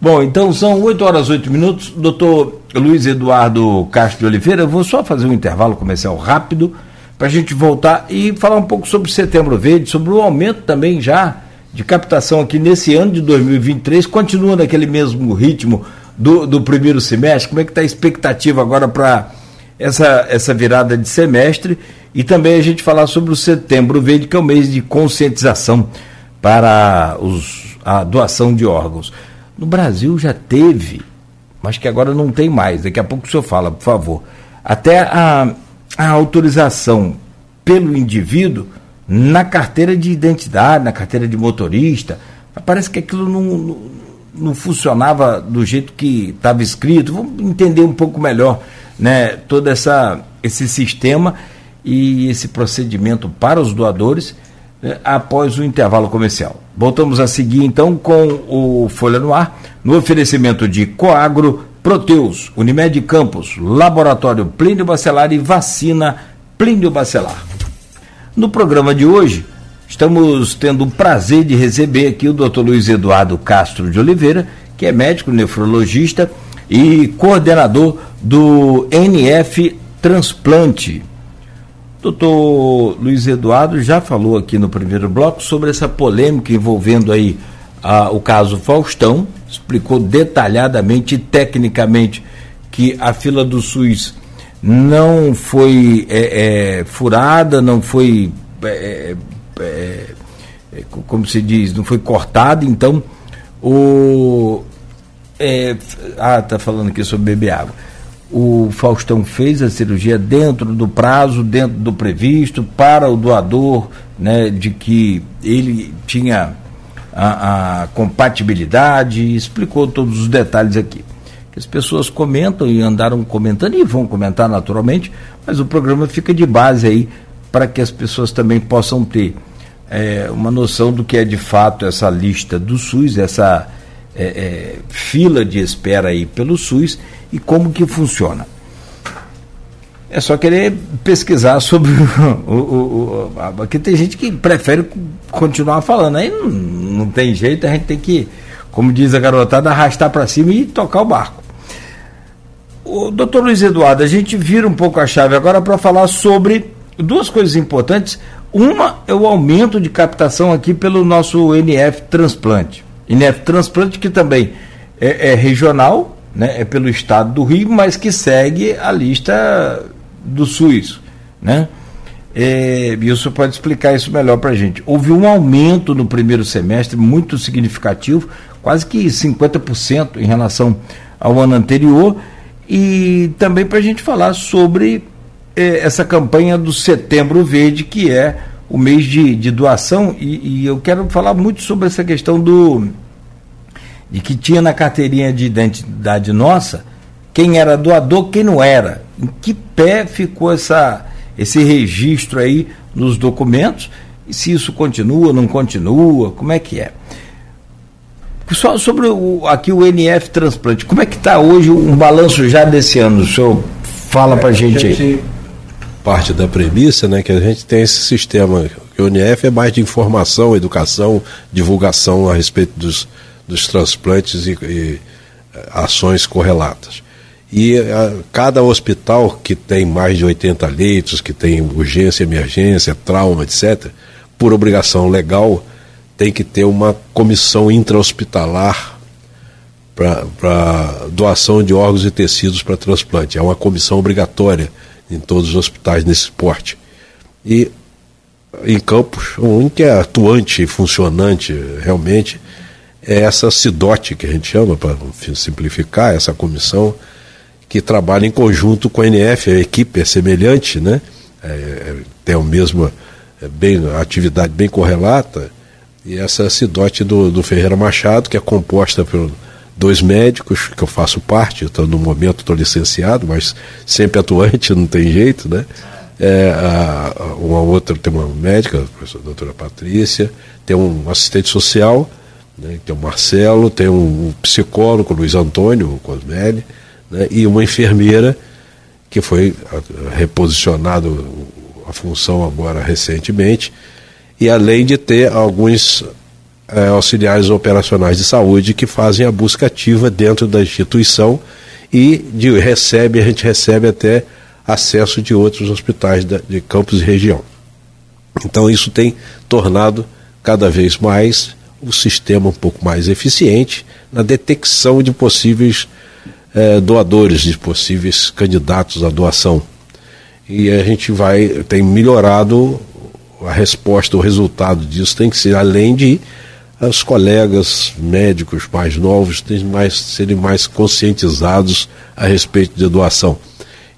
Bom, então são 8 horas 8 minutos. Doutor Luiz Eduardo Castro de Oliveira, eu vou só fazer um intervalo comercial rápido para a gente voltar e falar um pouco sobre Setembro Verde, sobre o aumento também já de captação aqui nesse ano de 2023. Continua naquele mesmo ritmo do, do primeiro semestre? Como é que está a expectativa agora para essa, essa virada de semestre? E também a gente falar sobre o Setembro Verde, que é o mês de conscientização para os, a doação de órgãos. No Brasil já teve, mas que agora não tem mais. Daqui a pouco o senhor fala, por favor. Até a a autorização pelo indivíduo na carteira de identidade, na carteira de motorista. Parece que aquilo não, não, não funcionava do jeito que estava escrito. Vamos entender um pouco melhor né, todo essa, esse sistema e esse procedimento para os doadores né, após o intervalo comercial. Voltamos a seguir então com o Folha no Ar, no oferecimento de Coagro, Proteus, Unimed Campos, Laboratório Plínio Bacelar e Vacina Plínio Bacelar. No programa de hoje, estamos tendo o prazer de receber aqui o Dr. Luiz Eduardo Castro de Oliveira, que é médico nefrologista e coordenador do NF Transplante. Doutor Luiz Eduardo já falou aqui no primeiro bloco sobre essa polêmica envolvendo aí ah, o caso Faustão, explicou detalhadamente e tecnicamente que a fila do SUS não foi é, é, furada, não foi, é, é, é como se diz, não foi cortada, então o. É, ah, tá falando aqui sobre beber água o Faustão fez a cirurgia dentro do prazo, dentro do previsto, para o doador, né, de que ele tinha a, a compatibilidade, explicou todos os detalhes aqui. As pessoas comentam e andaram comentando e vão comentar naturalmente, mas o programa fica de base aí para que as pessoas também possam ter é, uma noção do que é de fato essa lista do SUS, essa é, é, fila de espera aí pelo SUS e como que funciona. É só querer pesquisar sobre (laughs) o. o, o aqui tem gente que prefere continuar falando. Aí não, não tem jeito, a gente tem que, como diz a garotada, arrastar para cima e tocar o barco. O doutor Luiz Eduardo, a gente vira um pouco a chave agora para falar sobre duas coisas importantes. Uma é o aumento de captação aqui pelo nosso NF Transplante. NF Transplante que também é, é regional, né, é pelo estado do Rio, mas que segue a lista do SUS. Né? É, e o senhor pode explicar isso melhor para a gente. Houve um aumento no primeiro semestre muito significativo, quase que 50% em relação ao ano anterior, e também para a gente falar sobre é, essa campanha do Setembro Verde, que é o mês de, de doação, e, e eu quero falar muito sobre essa questão do de que tinha na carteirinha de identidade nossa quem era doador, quem não era. Em que pé ficou essa, esse registro aí nos documentos? E se isso continua, não continua, como é que é? Só sobre o, aqui o NF Transplante, como é que está hoje um balanço já desse ano? O senhor fala para a gente aí. Parte da premissa, né, que a gente tem esse sistema, que o NF é mais de informação, educação, divulgação a respeito dos, dos transplantes e, e eh, ações correlatas. E a, cada hospital que tem mais de 80 leitos, que tem urgência, emergência, trauma, etc., por obrigação legal, tem que ter uma comissão intra-hospitalar para doação de órgãos e tecidos para transplante. É uma comissão obrigatória em todos os hospitais nesse porte. E em Campos, o único que é atuante e funcionante realmente é essa CIDOT, que a gente chama, para simplificar, essa comissão que trabalha em conjunto com a NF, a equipe é semelhante, né? É, é, tem a mesma é bem, a atividade bem correlata, e essa CIDOT do, do Ferreira Machado, que é composta por dois médicos, que eu faço parte, então, no momento estou licenciado, mas sempre atuante, (laughs) não tem jeito, né? É, a, uma outra tem uma médica, a professora doutora Patrícia, tem um assistente social, né? Tem o Marcelo, tem um psicólogo, Luiz Antônio Cosmelli, né? e uma enfermeira que foi reposicionado a função agora recentemente, e além de ter alguns é, auxiliares operacionais de saúde que fazem a busca ativa dentro da instituição e de, recebe, a gente recebe até acesso de outros hospitais da, de campos e região. Então isso tem tornado cada vez mais o sistema um pouco mais eficiente na detecção de possíveis eh, doadores, de possíveis candidatos à doação. E a gente vai, tem melhorado a resposta, o resultado disso tem que ser, além de os colegas médicos mais novos terem mais, serem mais conscientizados a respeito de doação.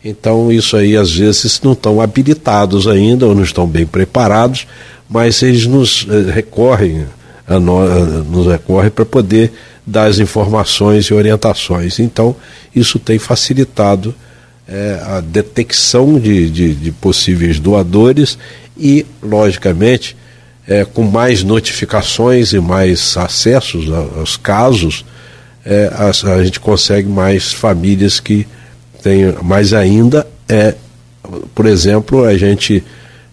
Então, isso aí, às vezes, não estão habilitados ainda ou não estão bem preparados, mas eles nos eh, recorrem a nós, a, nos recorre para poder dar as informações e orientações. Então, isso tem facilitado é, a detecção de, de, de, possíveis doadores e, logicamente, é, com mais notificações e mais acessos aos casos, é, a, a, gente consegue mais famílias que têm, mais ainda, é, por exemplo, a gente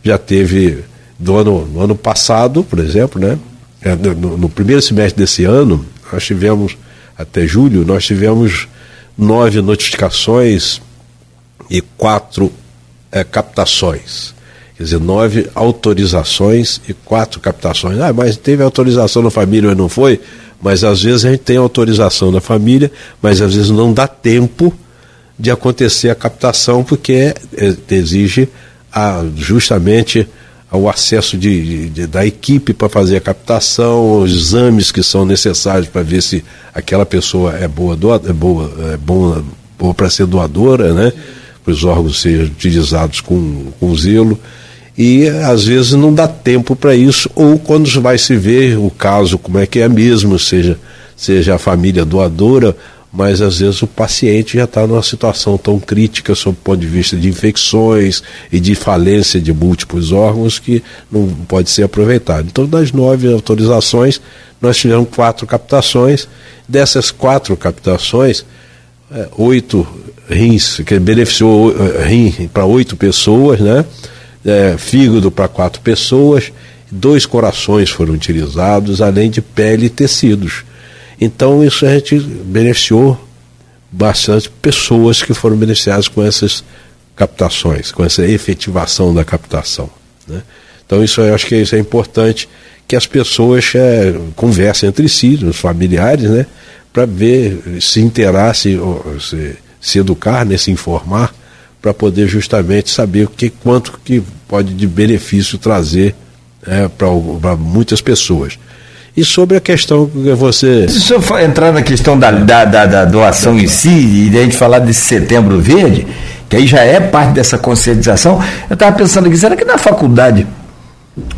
já teve do ano, no ano passado, por exemplo, né, é, no, no primeiro semestre desse ano, nós tivemos, até julho, nós tivemos nove notificações e quatro é, captações. Quer dizer, nove autorizações e quatro captações. Ah, mas teve autorização na família ou não foi? Mas às vezes a gente tem autorização da família, mas às vezes não dá tempo de acontecer a captação, porque é, exige a, justamente o acesso de, de, da equipe para fazer a captação, os exames que são necessários para ver se aquela pessoa é boa, doa, é boa, é boa, boa para ser doadora, né? Para os órgãos serem utilizados com, com zelo. E às vezes não dá tempo para isso, ou quando vai se ver o caso, como é que é mesmo, seja, seja a família doadora mas às vezes o paciente já está numa situação tão crítica sob o ponto de vista de infecções e de falência de múltiplos órgãos que não pode ser aproveitado. Então, das nove autorizações, nós tivemos quatro captações. Dessas quatro captações, é, oito rins, que beneficiou é, rim para oito pessoas, né? É, fígado para quatro pessoas, dois corações foram utilizados, além de pele e tecidos. Então isso a gente beneficiou bastante pessoas que foram beneficiadas com essas captações, com essa efetivação da captação. Né? Então isso eu acho que isso é importante que as pessoas é, conversem entre si, os familiares, né, para ver, se interar, se, se, se educar, né, se informar, para poder justamente saber o que, quanto que pode de benefício trazer é, para muitas pessoas. E sobre a questão que você. Se o senhor entrar na questão da, da, da, da doação em si, e a gente falar desse setembro verde, que aí já é parte dessa conscientização, eu estava pensando aqui, será que na faculdade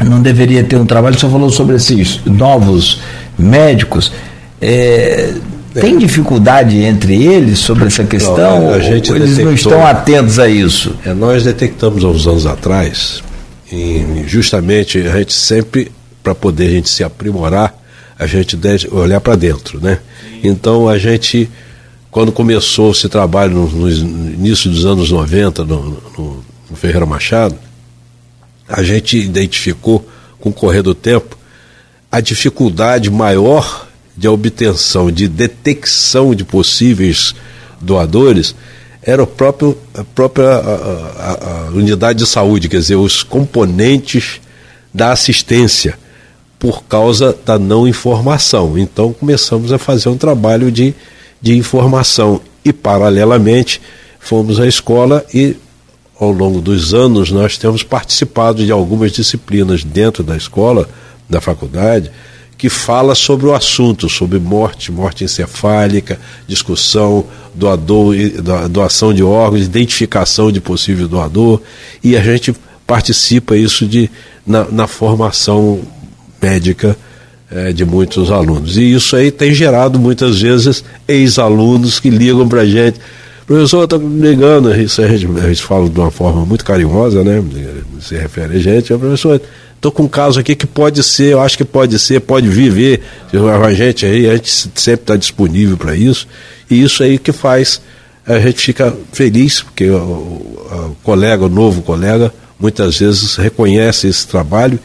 não deveria ter um trabalho? O senhor falou sobre esses novos médicos. É, tem dificuldade entre eles sobre essa questão? Não, eles detectou, não estão atentos a isso? É, nós detectamos há uns anos atrás, e justamente a gente sempre para poder a gente se aprimorar, a gente deve olhar para dentro, né? Então a gente, quando começou esse trabalho no, no início dos anos 90 no, no, no Ferreira Machado, a gente identificou com o correr do tempo a dificuldade maior de obtenção, de detecção de possíveis doadores era o próprio, a própria a, a, a unidade de saúde, quer dizer, os componentes da assistência por causa da não informação. Então começamos a fazer um trabalho de, de informação e, paralelamente, fomos à escola e, ao longo dos anos, nós temos participado de algumas disciplinas dentro da escola, da faculdade, que fala sobre o assunto, sobre morte, morte encefálica, discussão, doador, doação de órgãos, identificação de possível doador, e a gente participa isso de, na, na formação médica é, de muitos alunos. E isso aí tem gerado muitas vezes ex-alunos que ligam para a gente. Professor, está me ligando, isso a gente, gente fala de uma forma muito carinhosa, né? Se refere a gente, professor, estou com um caso aqui que pode ser, eu acho que pode ser, pode viver a gente aí, a gente sempre está disponível para isso, e isso aí que faz, a gente fica feliz, porque o, o, o colega, o novo colega, muitas vezes reconhece esse trabalho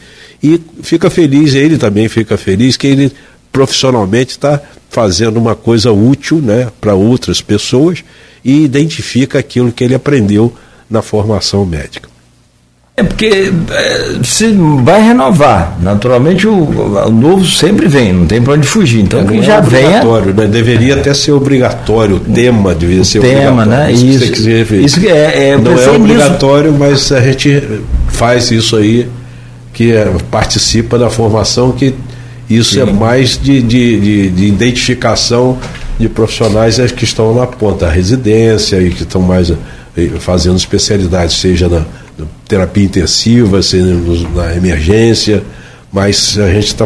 e fica feliz, ele também fica feliz que ele profissionalmente está fazendo uma coisa útil né, para outras pessoas e identifica aquilo que ele aprendeu na formação médica. É porque é, se vai renovar, naturalmente o, o, novo sempre vem, não tem para onde fugir. Então é, já é obrigatório, né? deveria até ser obrigatório, o tema devia ser tema, né? Isso, isso, isso é, é, não é obrigatório, nisso. mas a gente faz isso aí que é, participa da formação, que isso é Sim. é mais de, de, de, de, identificação de profissionais que estão na ponta, a residência e que estão mais fazendo especialidades, seja na, na terapia intensiva, seja na emergência, mas a gente está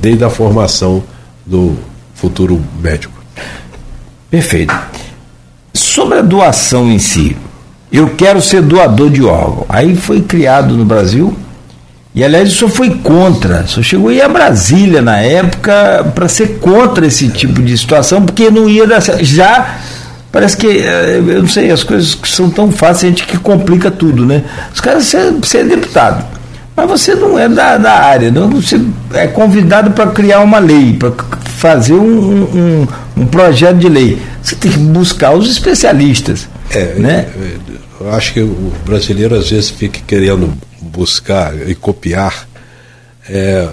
desde a formação do futuro médico. Perfeito. Sobre a doação em si, eu quero ser doador de órgão. Aí foi criado no Brasil, e aliás, o senhor foi contra. O senhor chegou a ir a Brasília na época para ser contra esse tipo de situação, porque não ia dar certo. Já parece que, eh, eu não sei, as coisas são tão fáceis, a gente que complica tudo, né? Os caras, você, você é deputado, mas você não é da, da área, não? você é convidado para criar uma lei, para fazer um, um, um, projeto de lei. Você tem que buscar os especialistas. É, né? eu acho que o brasileiro às vezes fica querendo buscar e copiar é,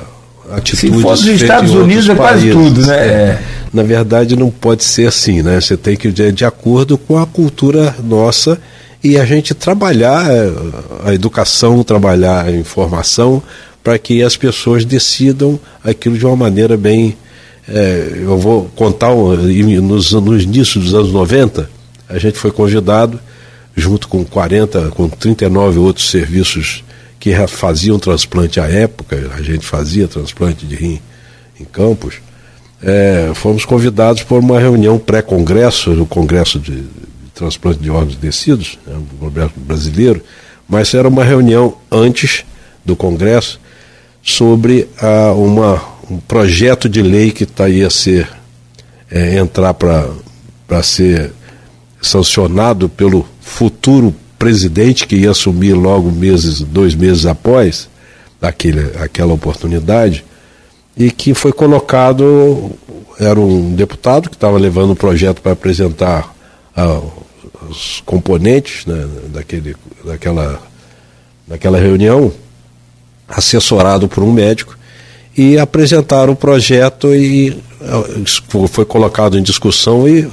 atitudes. Se for dos Estados Unidos é quase tudo, né? É. Na verdade, não pode ser assim, né? Você tem que ir de acordo com a cultura nossa e a gente trabalhar é, a educação, trabalhar a informação para que as pessoas decidam aquilo de uma maneira bem. É, eu vou contar nos, nos inícios dos anos 90, a gente foi convidado, junto com 40, com 39 outros serviços que faziam transplante à época, a gente fazia transplante de rim em Campos, é, fomos convidados por uma reunião pré-congresso, o Congresso de, de, Transplante de Órgãos Tecidos, né, o Congresso brasileiro, mas era uma reunião antes do Congresso sobre a, uma, um projeto de lei que tá, ia ser, é, entrar para ser sancionado pelo futuro presidente que ia assumir logo meses, dois meses após aquele, aquela oportunidade, e que foi colocado, era um deputado que estava levando um projeto para apresentar ah, os componentes né, daquele, daquela, daquela reunião, assessorado por um médico, e apresentaram o projeto e ah, foi colocado em discussão e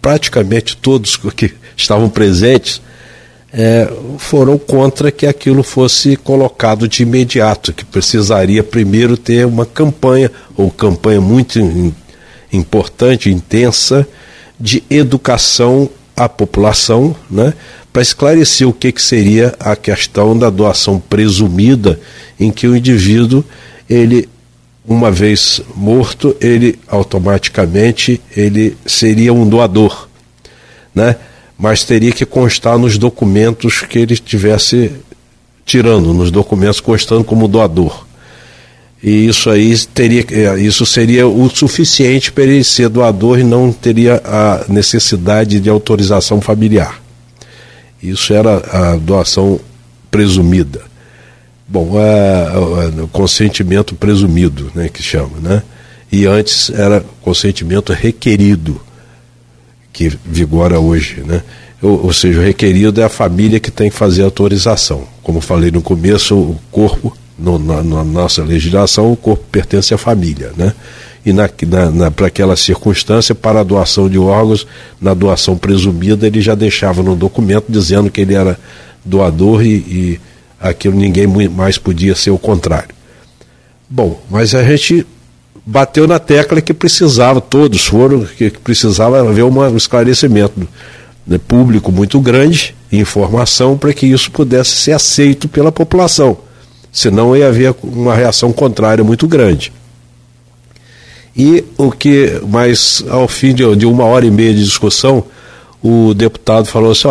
praticamente todos (laughs) que estavam presentes é, foram contra que aquilo fosse colocado de imediato, que precisaria primeiro ter uma campanha, ou campanha muito in, importante, intensa, de educação à população, né, para esclarecer o que, que seria a questão da doação presumida, em que o indivíduo, ele, uma vez morto, ele automaticamente ele seria um doador, né? Mas teria que constar nos documentos que ele estivesse tirando, nos documentos constando como doador. E isso aí teria, é, isso seria o suficiente para ele ser doador e não teria a necessidade de autorização familiar. Isso era a doação presumida. Bom, o consentimento presumido, né, que chama, né? E antes era consentimento requerido que vigora hoje, né? Ou, ou, seja, o requerido é a família que tem que fazer a autorização. Como falei no começo, o corpo, no, na, na, nossa legislação, o corpo pertence à família, né? E na, na, para aquela circunstância, para a doação de órgãos, na doação presumida, ele já deixava no documento dizendo que ele era doador e, e aquilo ninguém mais podia ser o contrário. Bom, mas a gente bateu na tecla que precisava, todos foram, que precisava haver um esclarecimento né, público muito grande, informação, para que isso pudesse ser aceito pela população. Senão ia haver uma reação contrária muito grande. E o que, mas ao fim de, de uma hora e meia de discussão, o deputado falou assim: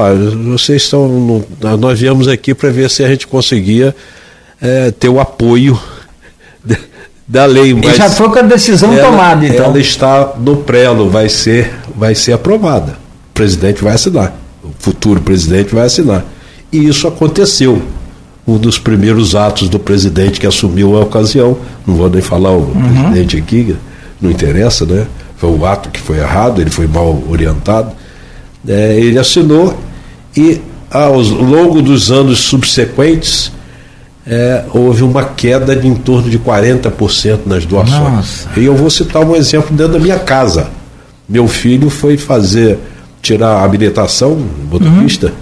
vocês estão. No, nós viemos aqui para ver se a gente conseguia é, ter o apoio da lei. Mas já foi com a decisão ela, tomada, então. Ela está no prelo, vai ser, vai ser aprovada. O presidente vai assinar. O futuro presidente vai assinar. E isso aconteceu. Um dos primeiros atos do presidente que assumiu a ocasião, não vou nem falar o uhum. presidente aqui, não interessa, né? Foi o ato que foi errado, ele foi mal orientado. É, ele assinou e ao longo dos anos subsequentes é, houve uma queda de em torno de 40% nas doações. Nossa. E eu vou citar um exemplo dentro da minha casa. Meu filho foi fazer, tirar a habilitação, motorista, uhum.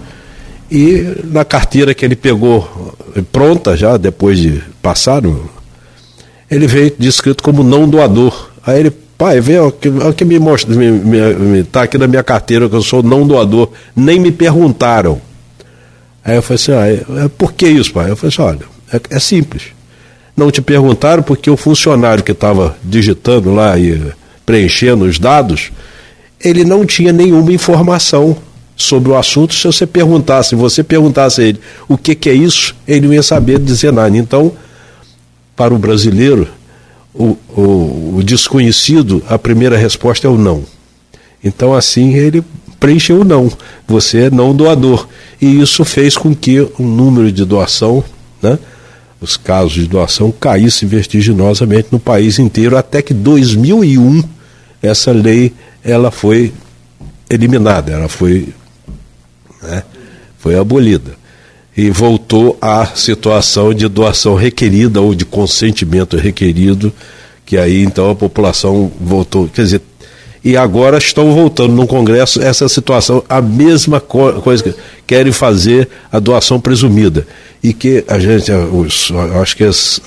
e na carteira que ele pegou pronta já, depois de passar, ele veio descrito como não doador. Aí ele, pai, vê o que, o que me mostra, me, me, me, tá aqui na minha carteira que eu sou não doador. Nem me perguntaram. Aí eu falei assim, ah, é, é, por que isso, pai? Eu falei assim, olha, é, é simples. Não te perguntaram porque o funcionário que estava digitando lá e preenchendo os dados, ele não tinha nenhuma informação sobre o assunto. Se você perguntasse, se você perguntasse a ele o que, que é isso, ele não ia saber dizer nada. Então, para o brasileiro, o, o, o desconhecido, a primeira resposta é o não. Então, assim, ele preencheu não. Você é não doador. E isso fez com que o número de doação, né, os casos de doação, caísse vertiginosamente no país inteiro, até que 2001 essa lei ela foi eliminada, ela foi, né, foi abolida. E voltou à situação de doação requerida ou de consentimento requerido, que aí então a população voltou. Quer dizer, e agora estão voltando no Congresso essa situação, a mesma co coisa que querem fazer a doação presumida. E que a gente, os, acho que as,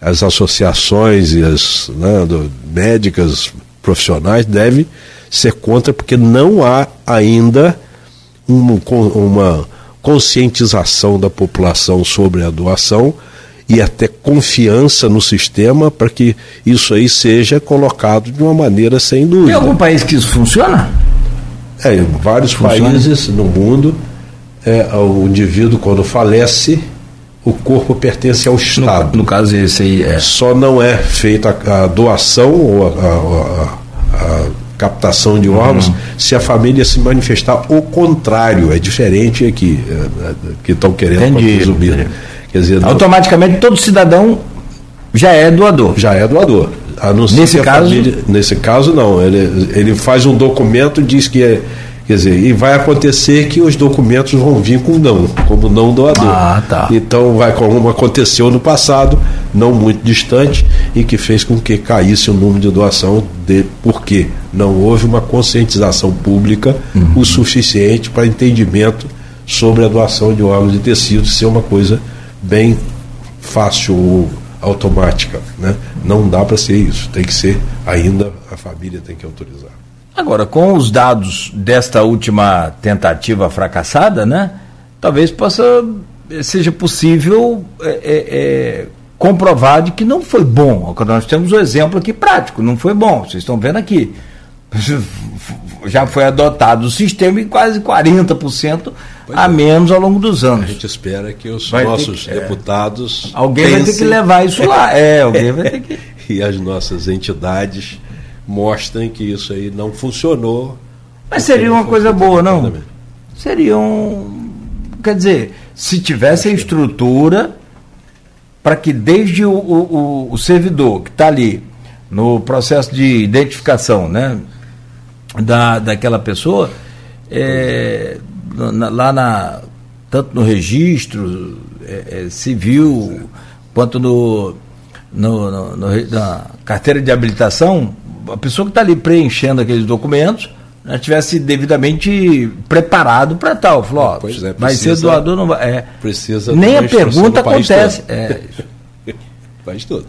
as associações e as né, do, médicas profissionais devem ser contra, porque não há ainda uma, uma conscientização da população sobre a doação e até confiança no sistema para que isso aí seja colocado de uma maneira sem dúvida. Tem algum país que isso funciona? É, em vários funciona? países no mundo, é, o indivíduo quando falece, o corpo pertence ao Estado. No, no caso esse aí é. Só não é feita a, a doação ou a, a, a captação de órgãos, uhum. se a família se manifestar o contrário, é diferente aqui, é, é, que estão querendo presumir. Quer dizer, automaticamente todo cidadão já é doador. Já é doador. nesse caso, família, nesse caso não, ele, ele faz um documento diz que é Quer dizer, e vai acontecer que os documentos vão vir com não, como não doador. Ah, tá. Então vai como aconteceu no passado, não muito distante, e que fez com que caísse o número de doação de porque não houve uma conscientização pública uhum. o suficiente para entendimento sobre a doação de órgãos e tecidos ser uma coisa bem fácil ou automática, né? Não dá para ser isso, tem que ser ainda a família tem que autorizar. Agora, com os dados desta última tentativa fracassada, né? Talvez possa seja possível é, é, comprovar de que não foi bom. Nós temos um exemplo aqui prático, não foi bom. Vocês estão vendo aqui. (laughs) Já foi adotado o sistema em quase 40% pois a é. menos ao longo dos anos. A gente espera que os vai nossos que, é. deputados. Alguém pensem... vai ter que levar isso lá. (laughs) É, alguém vai ter que. (laughs) e as nossas entidades mostrem que isso aí não funcionou. Mas seria uma coisa boa, não? Seria um. Quer dizer, se tivesse a estrutura para que desde o, o, o servidor que está ali no processo de identificação né, da, daquela pessoa, é, na, lá na, tanto no registro é, é, civil quanto no, no, no, no, na carteira de habilitação, a pessoa que está ali preenchendo aqueles documentos né, tivesse devidamente preparado para tal. Falou, ó, pois é, precisa, vai ser doador, não vai. É, precisa nem a pergunta acontece. É, (laughs) faz tudo.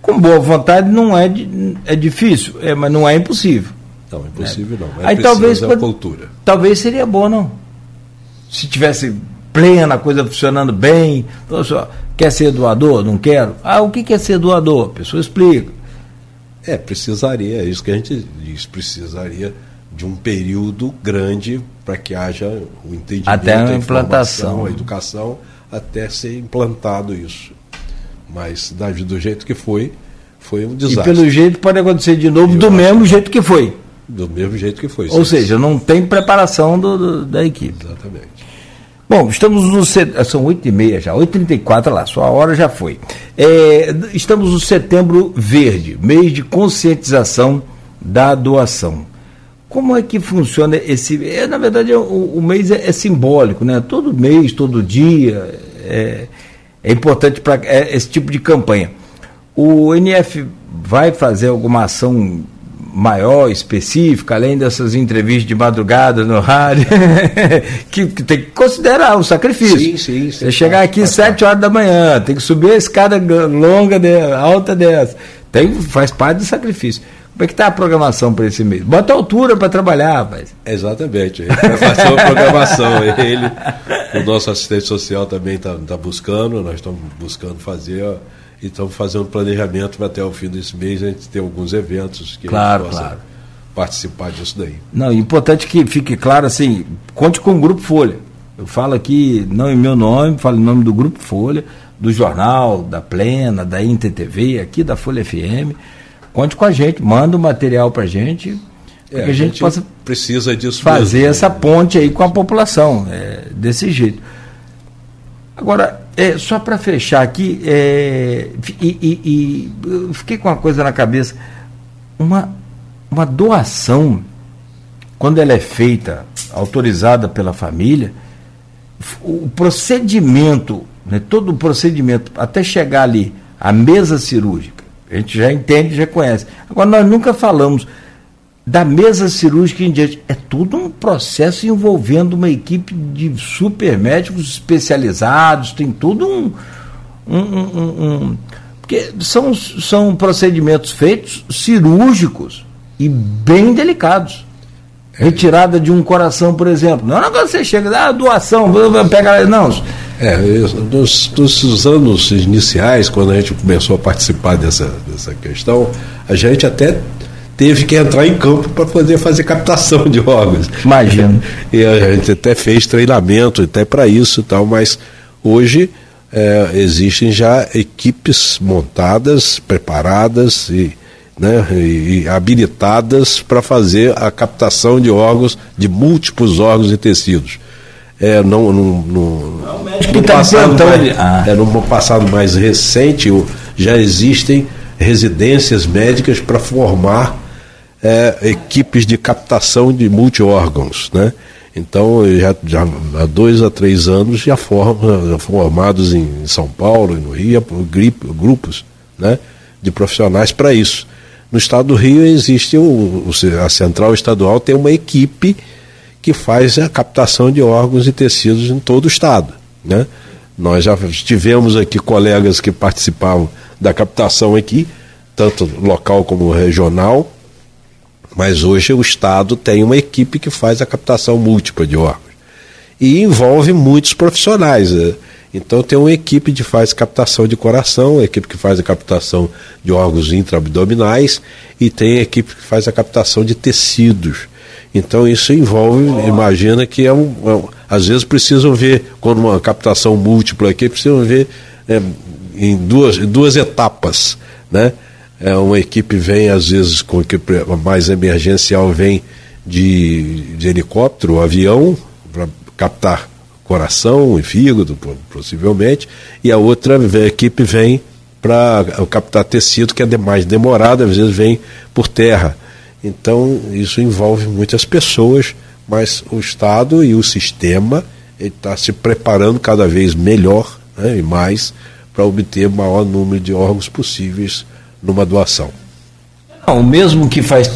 Com boa vontade não é, é difícil, é, mas não é impossível. Não, impossível não. É Aí talvez, cultura. talvez seria bom, não? Se tivesse plena, a coisa funcionando bem. Então, só, quer ser doador? Não quero. Ah, o que é ser doador? A pessoa explica. É, precisaria, é isso que a gente diz, precisaria de um período grande para que haja o entendimento, até a, a implantação, a educação, até ser implantado isso. Mas do jeito que foi, foi um desastre. E pelo jeito pode acontecer de novo, do mesmo jeito que foi. Do mesmo jeito que foi. Ou seja, não tem preparação do, do, da equipe. Exatamente. Bom, estamos no. São 8h30 já, 8h34 lá, sua hora já foi. É, estamos no setembro verde, mês de conscientização da doação. Como é que funciona esse. É, na verdade, o, o mês é, é, simbólico, né? Todo mês, todo dia é, é importante para é, esse tipo de campanha. O NF vai fazer alguma ação maior, específica, além dessas entrevistas de madrugada no rádio, (laughs) que, que, tem que considerar o sacrifício. Sim, sim. Você chegar aqui às sete horas da manhã, tem que subir a escada longa, de, alta dessa. Tem, faz parte do sacrifício. Como é que está a programação para esse mês? Bota altura para trabalhar, rapaz. Exatamente. Vai fazer uma programação. Ele, o nosso assistente social também está tá buscando, nós estamos buscando fazer. Ó, e estamos fazendo planejamento para até o fim desse mês a gente ter alguns eventos que claro, a gente possa, participar disso daí. Não, importante que fique claro assim, conte com o Grupo Folha. Eu falo aqui, não em meu nome, falo em nome do Grupo Folha, do jornal, da Plena, da INTTV, aqui da Folha FM. Conte com a gente, manda o material para a gente, é, a, a gente, possa precisa disso fazer mesmo. essa ponte aí com a população, é, desse jeito. Agora, é, só para fechar aqui, é, e, e, e fiquei com uma coisa na cabeça, uma, uma doação, quando ela é feita, autorizada pela família, o procedimento, né, todo o procedimento, até chegar ali, a mesa cirúrgica, a gente já entende, já conhece. Agora, nós nunca falamos da mesa cirúrgica em diante. É tudo um processo envolvendo uma equipe de super médicos especializados, tem tudo um. um, um, um porque são, são procedimentos feitos cirúrgicos e bem delicados. É. Retirada de um coração, por exemplo. Não é que você chega, ah, doação, pega. Não. É, nos, nos anos iniciais, quando a gente começou a participar dessa, dessa questão, a gente até teve que entrar em campo para poder fazer captação de órgãos. Imagino. (laughs) E a gente até fez treinamento até para isso e tal, mas hoje é, existem já equipes montadas, preparadas e, né, e habilitadas para fazer a captação de órgãos, de múltiplos órgãos e tecidos. É, não, não, não, no, tá passado mais, ah. é, no passado mais recente já existem residências médicas para formar é, equipes de captação de multiórgãos, né? Então, já, já, há dois a três anos já, forma, já formados em São Paulo e no Rio grupos né, de profissionais para isso. No estado do Rio existe o, a Central Estadual tem uma equipe que faz a captação de órgãos e tecidos em todo o estado. Né? Nós já tivemos aqui colegas que participavam da captação aqui, tanto local como regional, mas hoje o Estado tem uma equipe que faz a captação múltipla de órgãos. E envolve muitos profissionais. Né? Então tem uma equipe que faz captação de coração, a equipe que faz a captação de órgãos intraabdominais e tem a equipe que faz a captação de tecidos. Então isso envolve, imagina que é um, é um às vezes precisam ver, quando uma captação múltipla aqui, precisam ver é, em duas, duas etapas, né? É, uma equipe vem, às vezes, com equipe mais emergencial, vem de, de helicóptero, avião, para captar coração e fígado, possivelmente, e a outra a equipe vem para captar tecido, que é mais demorado, às vezes vem por terra. Então, isso envolve muitas pessoas, mas o Estado e o sistema está se preparando cada vez melhor né, e mais para obter o maior número de órgãos possíveis numa doação. Não, o mesmo que faz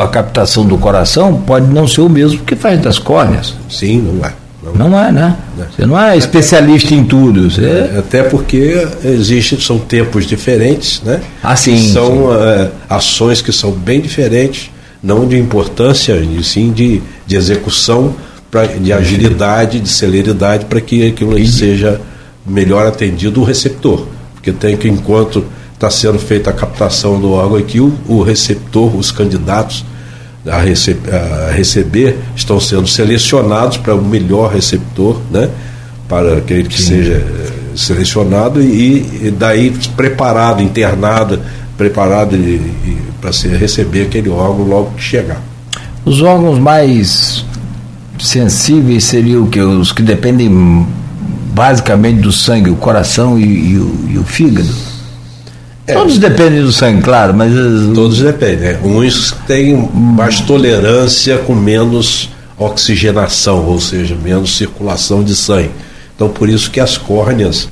a captação do coração pode não ser o mesmo que faz das córneas. Sim, não é. Não, não é, né? Não. Você não é especialista em tudo. Você... É, até porque existem, são tempos diferentes, né? Ah, sim. São sim. Uh, ações que são bem diferentes, não de importância, e sim de, de execução, pra, de agilidade, de celeridade, para que aquilo seja melhor atendido o receptor. Porque tem que, enquanto está sendo feita a captação do órgão aqui, o, o receptor, os candidatos a, rece a, receber estão sendo selecionados para o melhor receptor, né? para aquele que Sim. seja eh, selecionado e, e, daí preparado, internado, preparado para receber aquele órgão logo que chegar. Os órgãos mais sensíveis seriam que? Os que dependem basicamente do sangue, o coração e, e, o, e o fígado? É. Todos dependem do sangue, claro, mas. Todos dependem. Né? Uns têm mais tolerância com menos oxigenação, ou seja, menos circulação de sangue. Então, por isso que as córneas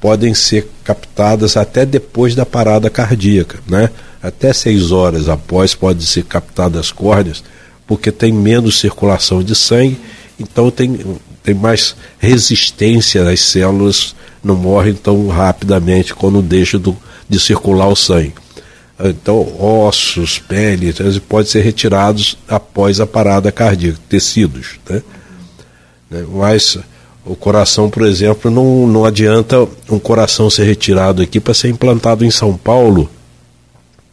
podem ser captadas até depois da parada cardíaca, né? Até seis horas após podem ser captadas as córneas, porque tem menos circulação de sangue, então tem, tem mais resistência, as células não morrem tão rapidamente quando deixam do, de circular o sangue. Então, ossos, pele, podem ser retirados após a parada cardíaca, tecidos. Né? né? Mas o coração, por exemplo, não, não adianta um coração ser retirado aqui para ser implantado em São Paulo,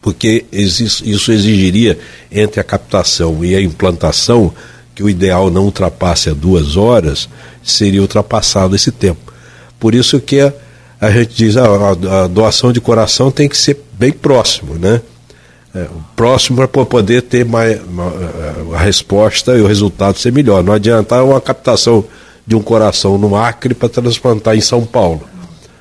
porque isso exigiria entre a captação e a implantação que o ideal não ultrapasse a duas horas, seria ultrapassado esse tempo. Por isso que a, a gente diz ah, a, a doação de coração tem que ser bem próximo, né? É, próximo para poder ter mais, a resposta e o resultado ser melhor. Não adianta uma captação de um coração no Acre para transplantar em São Paulo.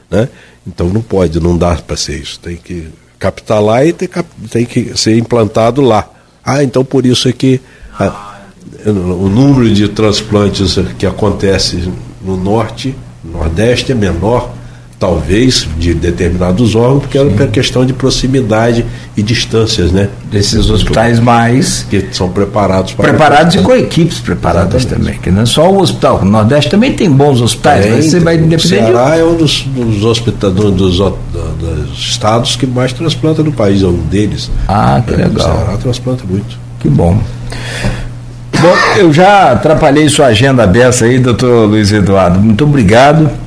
Né? Então não pode, não dá para ser isso. Tem que captar lá e tem, tem, que ser implantado lá. Ah, então por isso é que a, o número de transplantes que acontece no norte, nordeste é menor talvez, de determinados órgãos, porque era por questão de proximidade e distâncias, né? Desses hospitais mais. Que são preparados para. Preparados e com equipes preparadas Exatamente. também, que não é só o hospital. O Nordeste também tem bons hospitais, mas você vai depender. O Ceará de... é um dos, dos, hospitais, dos, dos, dos, estados que mais transplanta no país, é um deles. Ah, que é, legal. O Ceará transplanta muito. Que bom. Bom, eu já atrapalhei sua agenda aberta aí, doutor Luiz Eduardo. Muito obrigado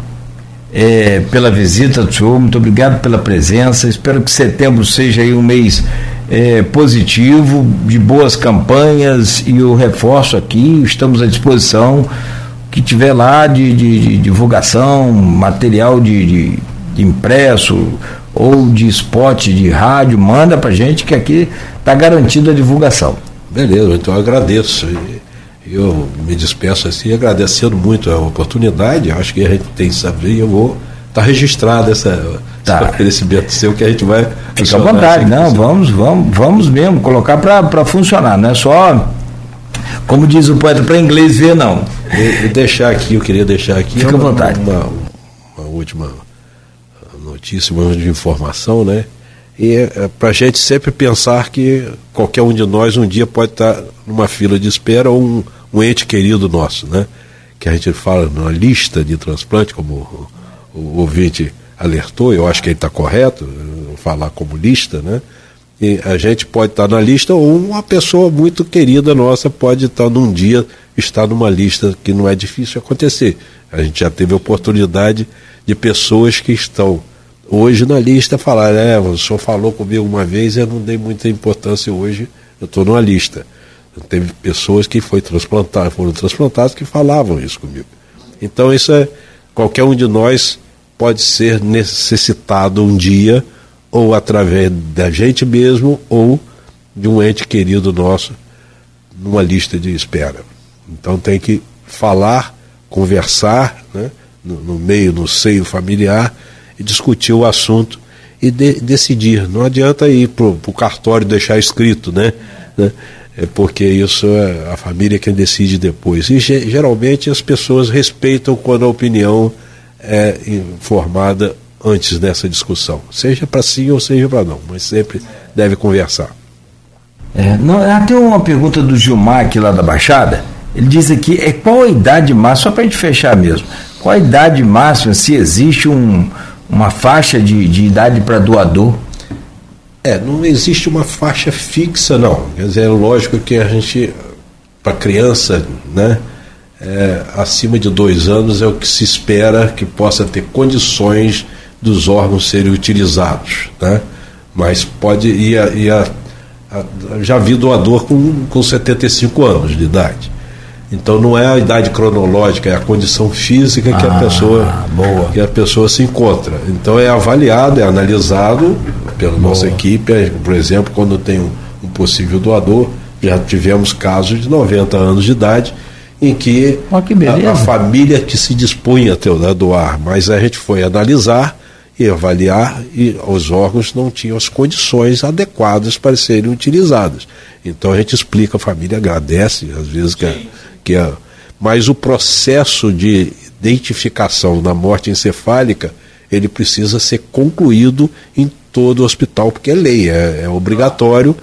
é, pela visita do senhor, muito obrigado pela presença. Espero que setembro seja aí um mês é, positivo, de boas campanhas e o reforço aqui, estamos à disposição. O que tiver lá de, de, de divulgação, material de, de, impresso ou de spot de rádio, manda pra gente que aqui está garantida a divulgação. Beleza, então eu agradeço. Eu me despeço assim, agradecendo muito a oportunidade. Acho que a gente tem que saber e eu vou estar tá registrado essa, tá. esse oferecimento seu que a gente vai. Fica à vontade, não, vamos, vamos, vamos mesmo, colocar para funcionar, não é só. Como diz o poeta, para inglês ver, não. E, deixar aqui, eu queria deixar aqui. Fica à vontade. Uma, uma última notícia, uma de informação, né? E é, para a gente sempre pensar que qualquer um de nós um dia pode estar numa fila de espera ou um, um ente querido nosso, né? Que a gente fala na lista de transplante, como o, o ouvinte alertou, eu acho que ele está correto, falar como lista, né? E a gente pode estar na lista ou uma pessoa muito querida nossa pode estar num dia estar numa lista que não é difícil acontecer. A gente já teve oportunidade de pessoas que estão hoje na lista falar, é, o senhor falou comigo uma vez, eu não dei muita importância hoje, eu estou numa lista. Teve pessoas que foi transplantar, foram transplantadas que falavam isso comigo. Então isso é qualquer um de nós pode ser necessitado um dia ou através da gente mesmo ou de um ente querido nosso numa lista de espera. Então tem que falar, conversar, né, no, no meio, no seio familiar e discutir o assunto e de, decidir. Não adianta ir para o cartório deixar escrito, né? né? É porque isso é a família quem decide depois. E geralmente as pessoas respeitam quando a opinião é informada antes dessa discussão, seja para sim ou seja para não, mas sempre deve conversar. É, não, tem uma pergunta do Gilmar aqui lá da Baixada. Ele diz aqui, é qual a idade máxima, só para a gente fechar mesmo, qual a idade máxima, se existe um, uma faixa de, de idade para doador é, não existe uma faixa fixa, não. Quer dizer, é lógico que a gente, para criança, né, é, acima de dois anos é o que se espera que possa ter condições dos órgãos serem utilizados, né? Mas pode ir a, ir a, a já vi doador com, com 75 anos de idade. Então não é a idade cronológica, é a condição física que ah, a pessoa boa. que a pessoa se encontra. Então é avaliado, é analisado pela boa. nossa equipe, por exemplo, quando tem um, um, possível doador, já tivemos casos de 90 anos de idade em que, oh, que a, a, família que se dispunha a doar, mas a gente foi analisar e avaliar e os órgãos não tinham as condições adequadas para serem utilizados. Então a gente explica, a família agradece, às vezes que a, que é, mas o processo de identificação da morte encefálica ele precisa ser concluído em todo o hospital, porque é lei, é, é obrigatório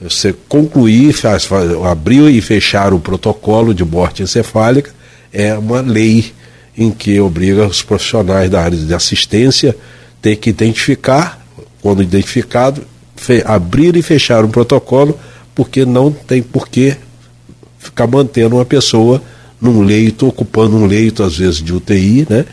você concluir, faz, faz, abrir e fechar o protocolo de morte encefálica, é uma lei em que obriga os profissionais da área de assistência ter que identificar, quando identificado, abrir e fechar um protocolo, porque não tem porquê ficar mantendo uma pessoa num leito, ocupando um leito, às vezes de UTI, né?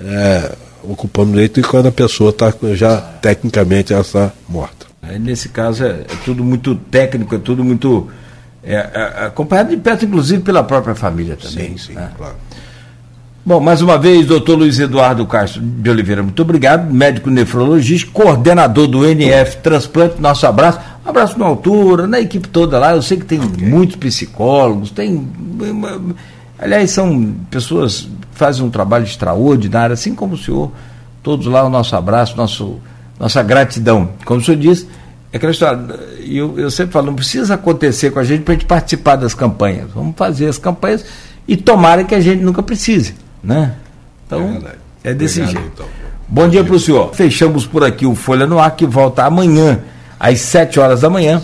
É, ocupando um leito e quando a pessoa está já tecnicamente ela está morta. Aí, nesse caso é, é, tudo muito técnico, é tudo muito é, é, acompanhado de perto, inclusive pela própria família também. Sim, sim, né? claro. Bom, mais uma vez, doutor Luiz Eduardo Castro de Oliveira, muito obrigado, médico nefrologista, coordenador do NF Transplante, nosso abraço, um abraço na altura, na equipe toda lá, eu sei que tem okay. muitos psicólogos, tem, aliás, são pessoas que fazem um trabalho extraordinário, assim como o senhor, todos lá, o nosso abraço, nosso, nossa gratidão, como o senhor disse, é aquela história, eu, eu sempre falo, não precisa acontecer com a gente para a gente participar das campanhas, vamos fazer as campanhas e tomara que a gente nunca precise. Né? Então, é, é desse Obrigado, jeito. Então. Bom, Bom dia, dia para o senhor. Fechamos por aqui o Folha no Ar, que volta amanhã, às 7 horas da manhã,